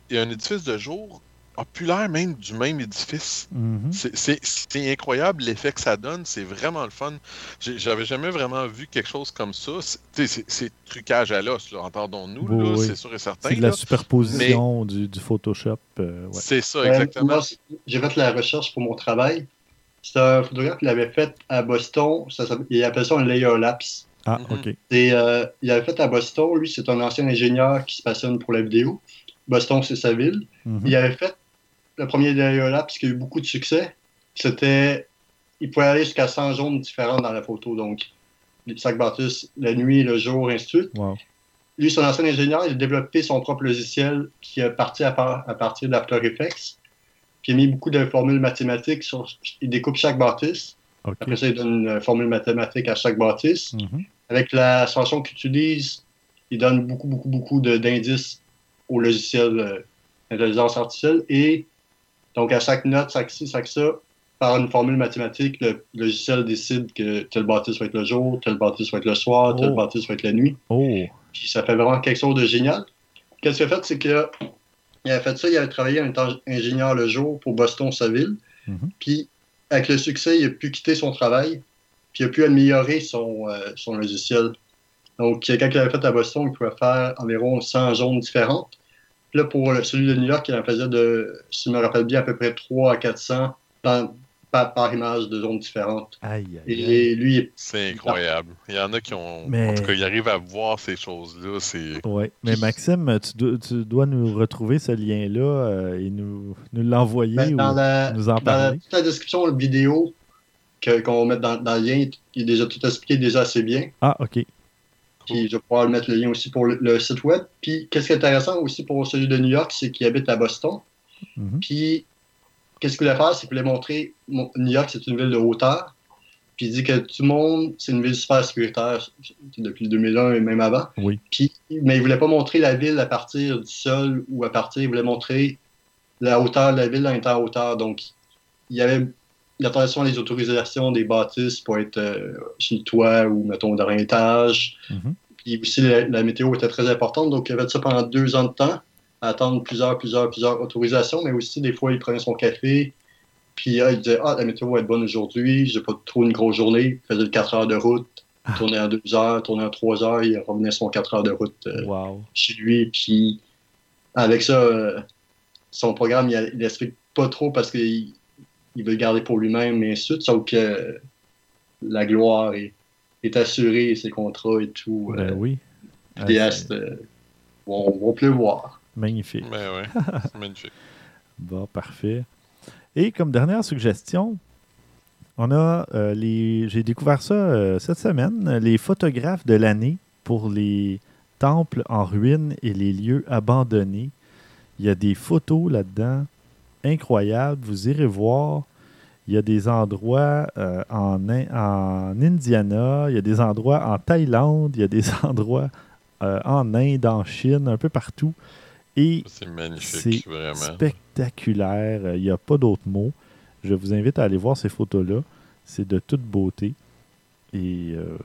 et un édifice de jour a plus l'air même du même édifice. Mhm. C'est- C'est c'est incroyable l'effet que ça donne, c'est vraiment le fun. J'ai- J'avais jamais vraiment vu quelque chose comme ça. C'est- trucage à l'os, là, entendons-nous, Oui, là, oui. c'est sûr et certain. C'est de la là. superposition du, du Photoshop. euh, ouais. C'est ça, Euh, exactement. moi, J'ai fait la recherche pour mon travail. C'est un photographe qui l'avait fait à Boston. Ça, il appelle ça un layer lapse. Ah, Mhm. OK. Et, euh, il l'avait fait à Boston. Lui, c'est un ancien ingénieur qui se passionne pour la vidéo. Boston, c'est sa ville. Mhm. Il avait fait le premier layer lapse qui a eu beaucoup de succès. C'était. Il pouvait aller jusqu'à 100 zones différentes dans la photo. Donc, sacs Baptiste, la nuit, le jour, ainsi de suite. Wow. Lui, un ancien ingénieur, il a développé son propre logiciel qui est parti à, par- à partir d'After Effects. Puis il a mis beaucoup de formules mathématiques. Sur, il découpe chaque bâtisse. Après ça, il donne une formule mathématique à chaque bâtisse. Mhm. Avec la solution qu'il utilise, il donne beaucoup, beaucoup, beaucoup d'indices au logiciel euh, d'intelligence artificielle. Et donc, à chaque note, chaque ci, chaque ça, par une formule mathématique, le logiciel décide que tel bâtisse va être le jour, tel bâtisse va être le soir, tel Oh. bâtisse va être la nuit. Oh, Puis ça fait vraiment quelque chose de génial. Qu'est-ce qu'il a fait, c'est que il a fait ça, il avait travaillé en étant ingénieur le jour pour Boston, sa ville. Mhm. Puis avec le succès, il a pu quitter son travail, puis il a pu améliorer son, euh, son logiciel. Donc, quand il avait fait à Boston, il pouvait faire environ 100 zones différentes. Là, pour celui de New York, il en faisait de, si je me rappelle bien, à peu près 3 à 400 dans- par, par image de zones différentes. aïe, aïe. Et lui, C'est incroyable. Il y en a qui ont. Mais- En tout cas, ils arrivent à voir ces choses-là. C'est. Oui, mais Maxime, tu dois, tu dois nous retrouver ce lien-là euh, et nous, nous l'envoyer ben, ou dans la, nous en Dans la, parler. toute la description de la vidéo que- qu'on va mettre dans, dans le lien, il est déjà tout expliqué déjà assez bien. Ah, OK. Puis je vais pouvoir mettre le lien aussi pour le, le site web. Puis qu'est-ce qui est intéressant aussi pour celui de New York, c'est qu'il habite à Boston. Mhm. Puis qu'est-ce qu'il voulait faire, c'est qu'il voulait montrer mon- New York, c'est une ville de hauteur. Puis il dit que tout le monde, c'est une ville super sécuritaire depuis 2001 et même avant. Oui. Puis, mais il voulait pas montrer la ville à partir du sol ou à partir, il voulait montrer la hauteur de la ville en étant hauteur. Donc, il y avait l'attention des autorisations des bâtisses pour être euh, sur le toit ou, mettons, au dernier étage. Mhm. Puis aussi, la, la météo était très importante. Donc, il avait ça pendant deux ans de temps, à attendre plusieurs, plusieurs, plusieurs autorisations. Mais aussi, des fois, il prenait son café. Puis ah, il disait Ah, la météo va être bonne aujourd'hui, j'ai pas trop une grosse journée. Il faisait le 4 heures de route, il tournait en 2 heures, tournait en 3 heures, il revenait son 4 heures de route euh, Wow. chez lui. Puis avec ça, euh, son programme, il, il explique pas trop parce qu'il il veut le garder pour lui-même et ainsi de suite, sauf que la gloire est, est assurée, ses contrats et tout. Ben euh, oui. les Ah, vidéastes euh, vont, vont pleuvoir. Magnifique. Mais ouais, (laughs) c'est magnifique. Bon, parfait. Et comme dernière suggestion, on a euh, les. J'ai découvert ça euh, cette semaine, les photographes de l'année pour les temples en ruine et les lieux abandonnés. Il y a des photos là-dedans incroyables. Vous irez voir. Il y a des endroits euh, en, In- en Indiana, il y a des endroits en Thaïlande, il y a des (laughs) endroits euh, en Inde, en Chine, un peu partout. Et C'est magnifique, c'est vraiment. spectaculaire. Il n'y a pas d'autre mot. Je vous invite à aller voir ces photos-là. C'est de toute beauté. Et euh,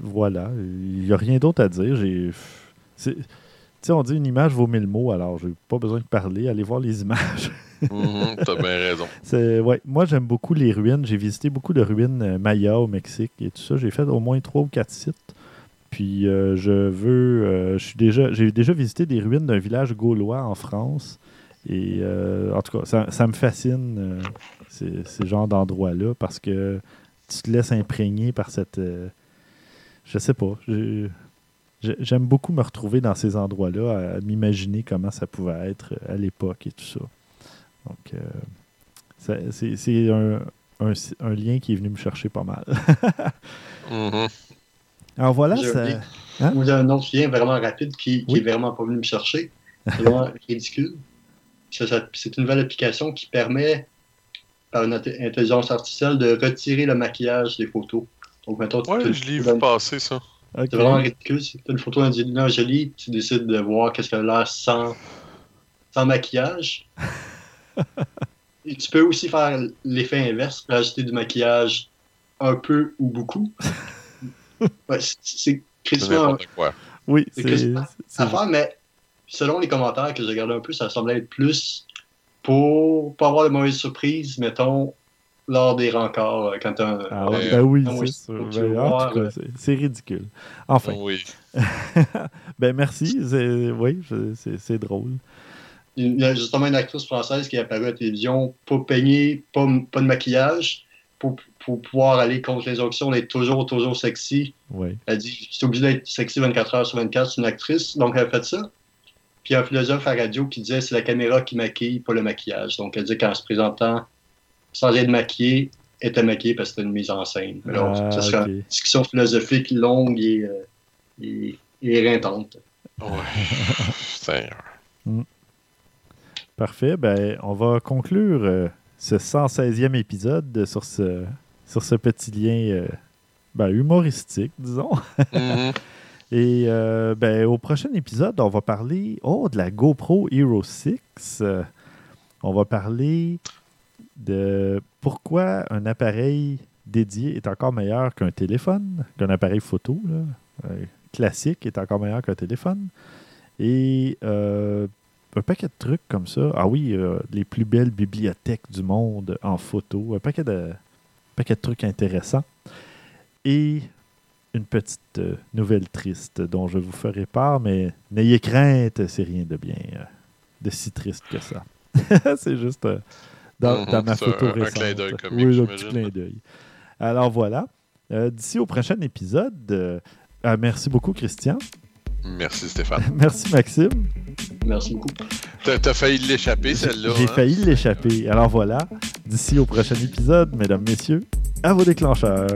voilà. Il n'y a rien d'autre à dire. J'ai. sais, on dit une image vaut mille mots, alors j'ai pas besoin de parler. Allez voir les images. (laughs) Mhm, T'as bien raison. (laughs) Ouais, moi, j'aime beaucoup les ruines. J'ai visité beaucoup de ruines euh, Maya au Mexique et tout ça. J'ai fait au moins trois ou quatre sites. Puis euh, je veux. euh, suis déjà, j'ai déjà visité des ruines d'un village gaulois en France. Et en tout cas, ça, ça me fascine, ces, ces genres d'endroits-là, parce que tu te laisses imprégner par cette. je sais pas. j'ai- j'ai- J'aime beaucoup me retrouver dans ces endroits-là, à m'imaginer comment ça pouvait être à l'époque et tout ça. Donc, euh, c'est c'est un, un- un lien qui est venu me chercher pas mal. (laughs) Mhm. Alors voilà, ça. Hein? Un autre lien vraiment rapide qui, qui Oui. est vraiment pas venu me chercher. (laughs) C'est vraiment ridicule. Ça- ça- C'est une nouvelle application qui permet, par une int- intelligence artificielle, de retirer le maquillage des photos. Donc, mettons, Ouais, je l'ai vu passer, ça. C'est vraiment ridicule. Si tu as une photo d'Angelina Jolie, tu décides de voir qu'est-ce qu'elle a l'air sans, sans maquillage. (laughs) Tu peux aussi faire l'effet inverse, rajouter du maquillage un peu ou beaucoup. (laughs) Ouais, c'est- quoi. Oui, C'est à faire, mais selon les commentaires que j'ai regardé un peu, ça semblait être plus pour pas avoir de mauvaises surprises, mettons, lors des rencarts, euh, quand un. Ah, Ouais. ben oui, oui, c'est Ben, veux en voir, tout cas, c'est- ridicule. Enfin, Oui. (laughs) ben merci. c'est- Oui, c'est drôle. Il y a justement une actrice française qui est apparue à la télévision, pas peignée, pas, pas de maquillage, pour, pour pouvoir aller contre les auctions, d'être toujours, toujours sexy. Oui. Elle dit C'est obligé d'être sexy 24 heures sur 24, c'est une actrice, donc elle a fait ça. Puis il y a un philosophe à radio qui disait c'est la caméra qui maquille, pas le maquillage. Donc elle dit qu'en se présentant sans être maquillée, elle était maquillée parce que c'était une mise en scène. Alors, Ah, ça une discussion philosophique longue et, euh, et, et éreintante. Ouais. (laughs) Putain. Parfait. Ben, on va conclure euh, ce 116e épisode sur ce, sur ce petit lien euh, ben, humoristique, disons. Mhm. (laughs) Et euh, ben, au prochain épisode, on va parler oh, de la GoPro Hero 6. Euh, on va parler de pourquoi un appareil dédié est encore meilleur qu'un téléphone, qu'un appareil photo là, classique est encore meilleur qu'un téléphone. Et euh, un paquet de trucs comme ça. Ah oui, euh, les plus belles bibliothèques du monde en photo. Un paquet de, paquet de trucs intéressants. Et une petite euh, nouvelle triste dont je vous ferai part, mais n'ayez crainte, c'est rien de bien, euh, de si triste que ça. (laughs) c'est juste dans, Mhm, dans ma photo un- un récente. clin d'œil comique, oui, un petit clin d'œil. Alors voilà. D'ici au prochain épisode, ah, merci beaucoup Christian. Merci, Stéphane. (laughs) merci Maxime. Merci beaucoup. T'as t'as failli l'échapper, celle-là. J'ai hein? failli l'échapper. Alors voilà. D'ici au prochain épisode, mesdames, messieurs, à vos déclencheurs.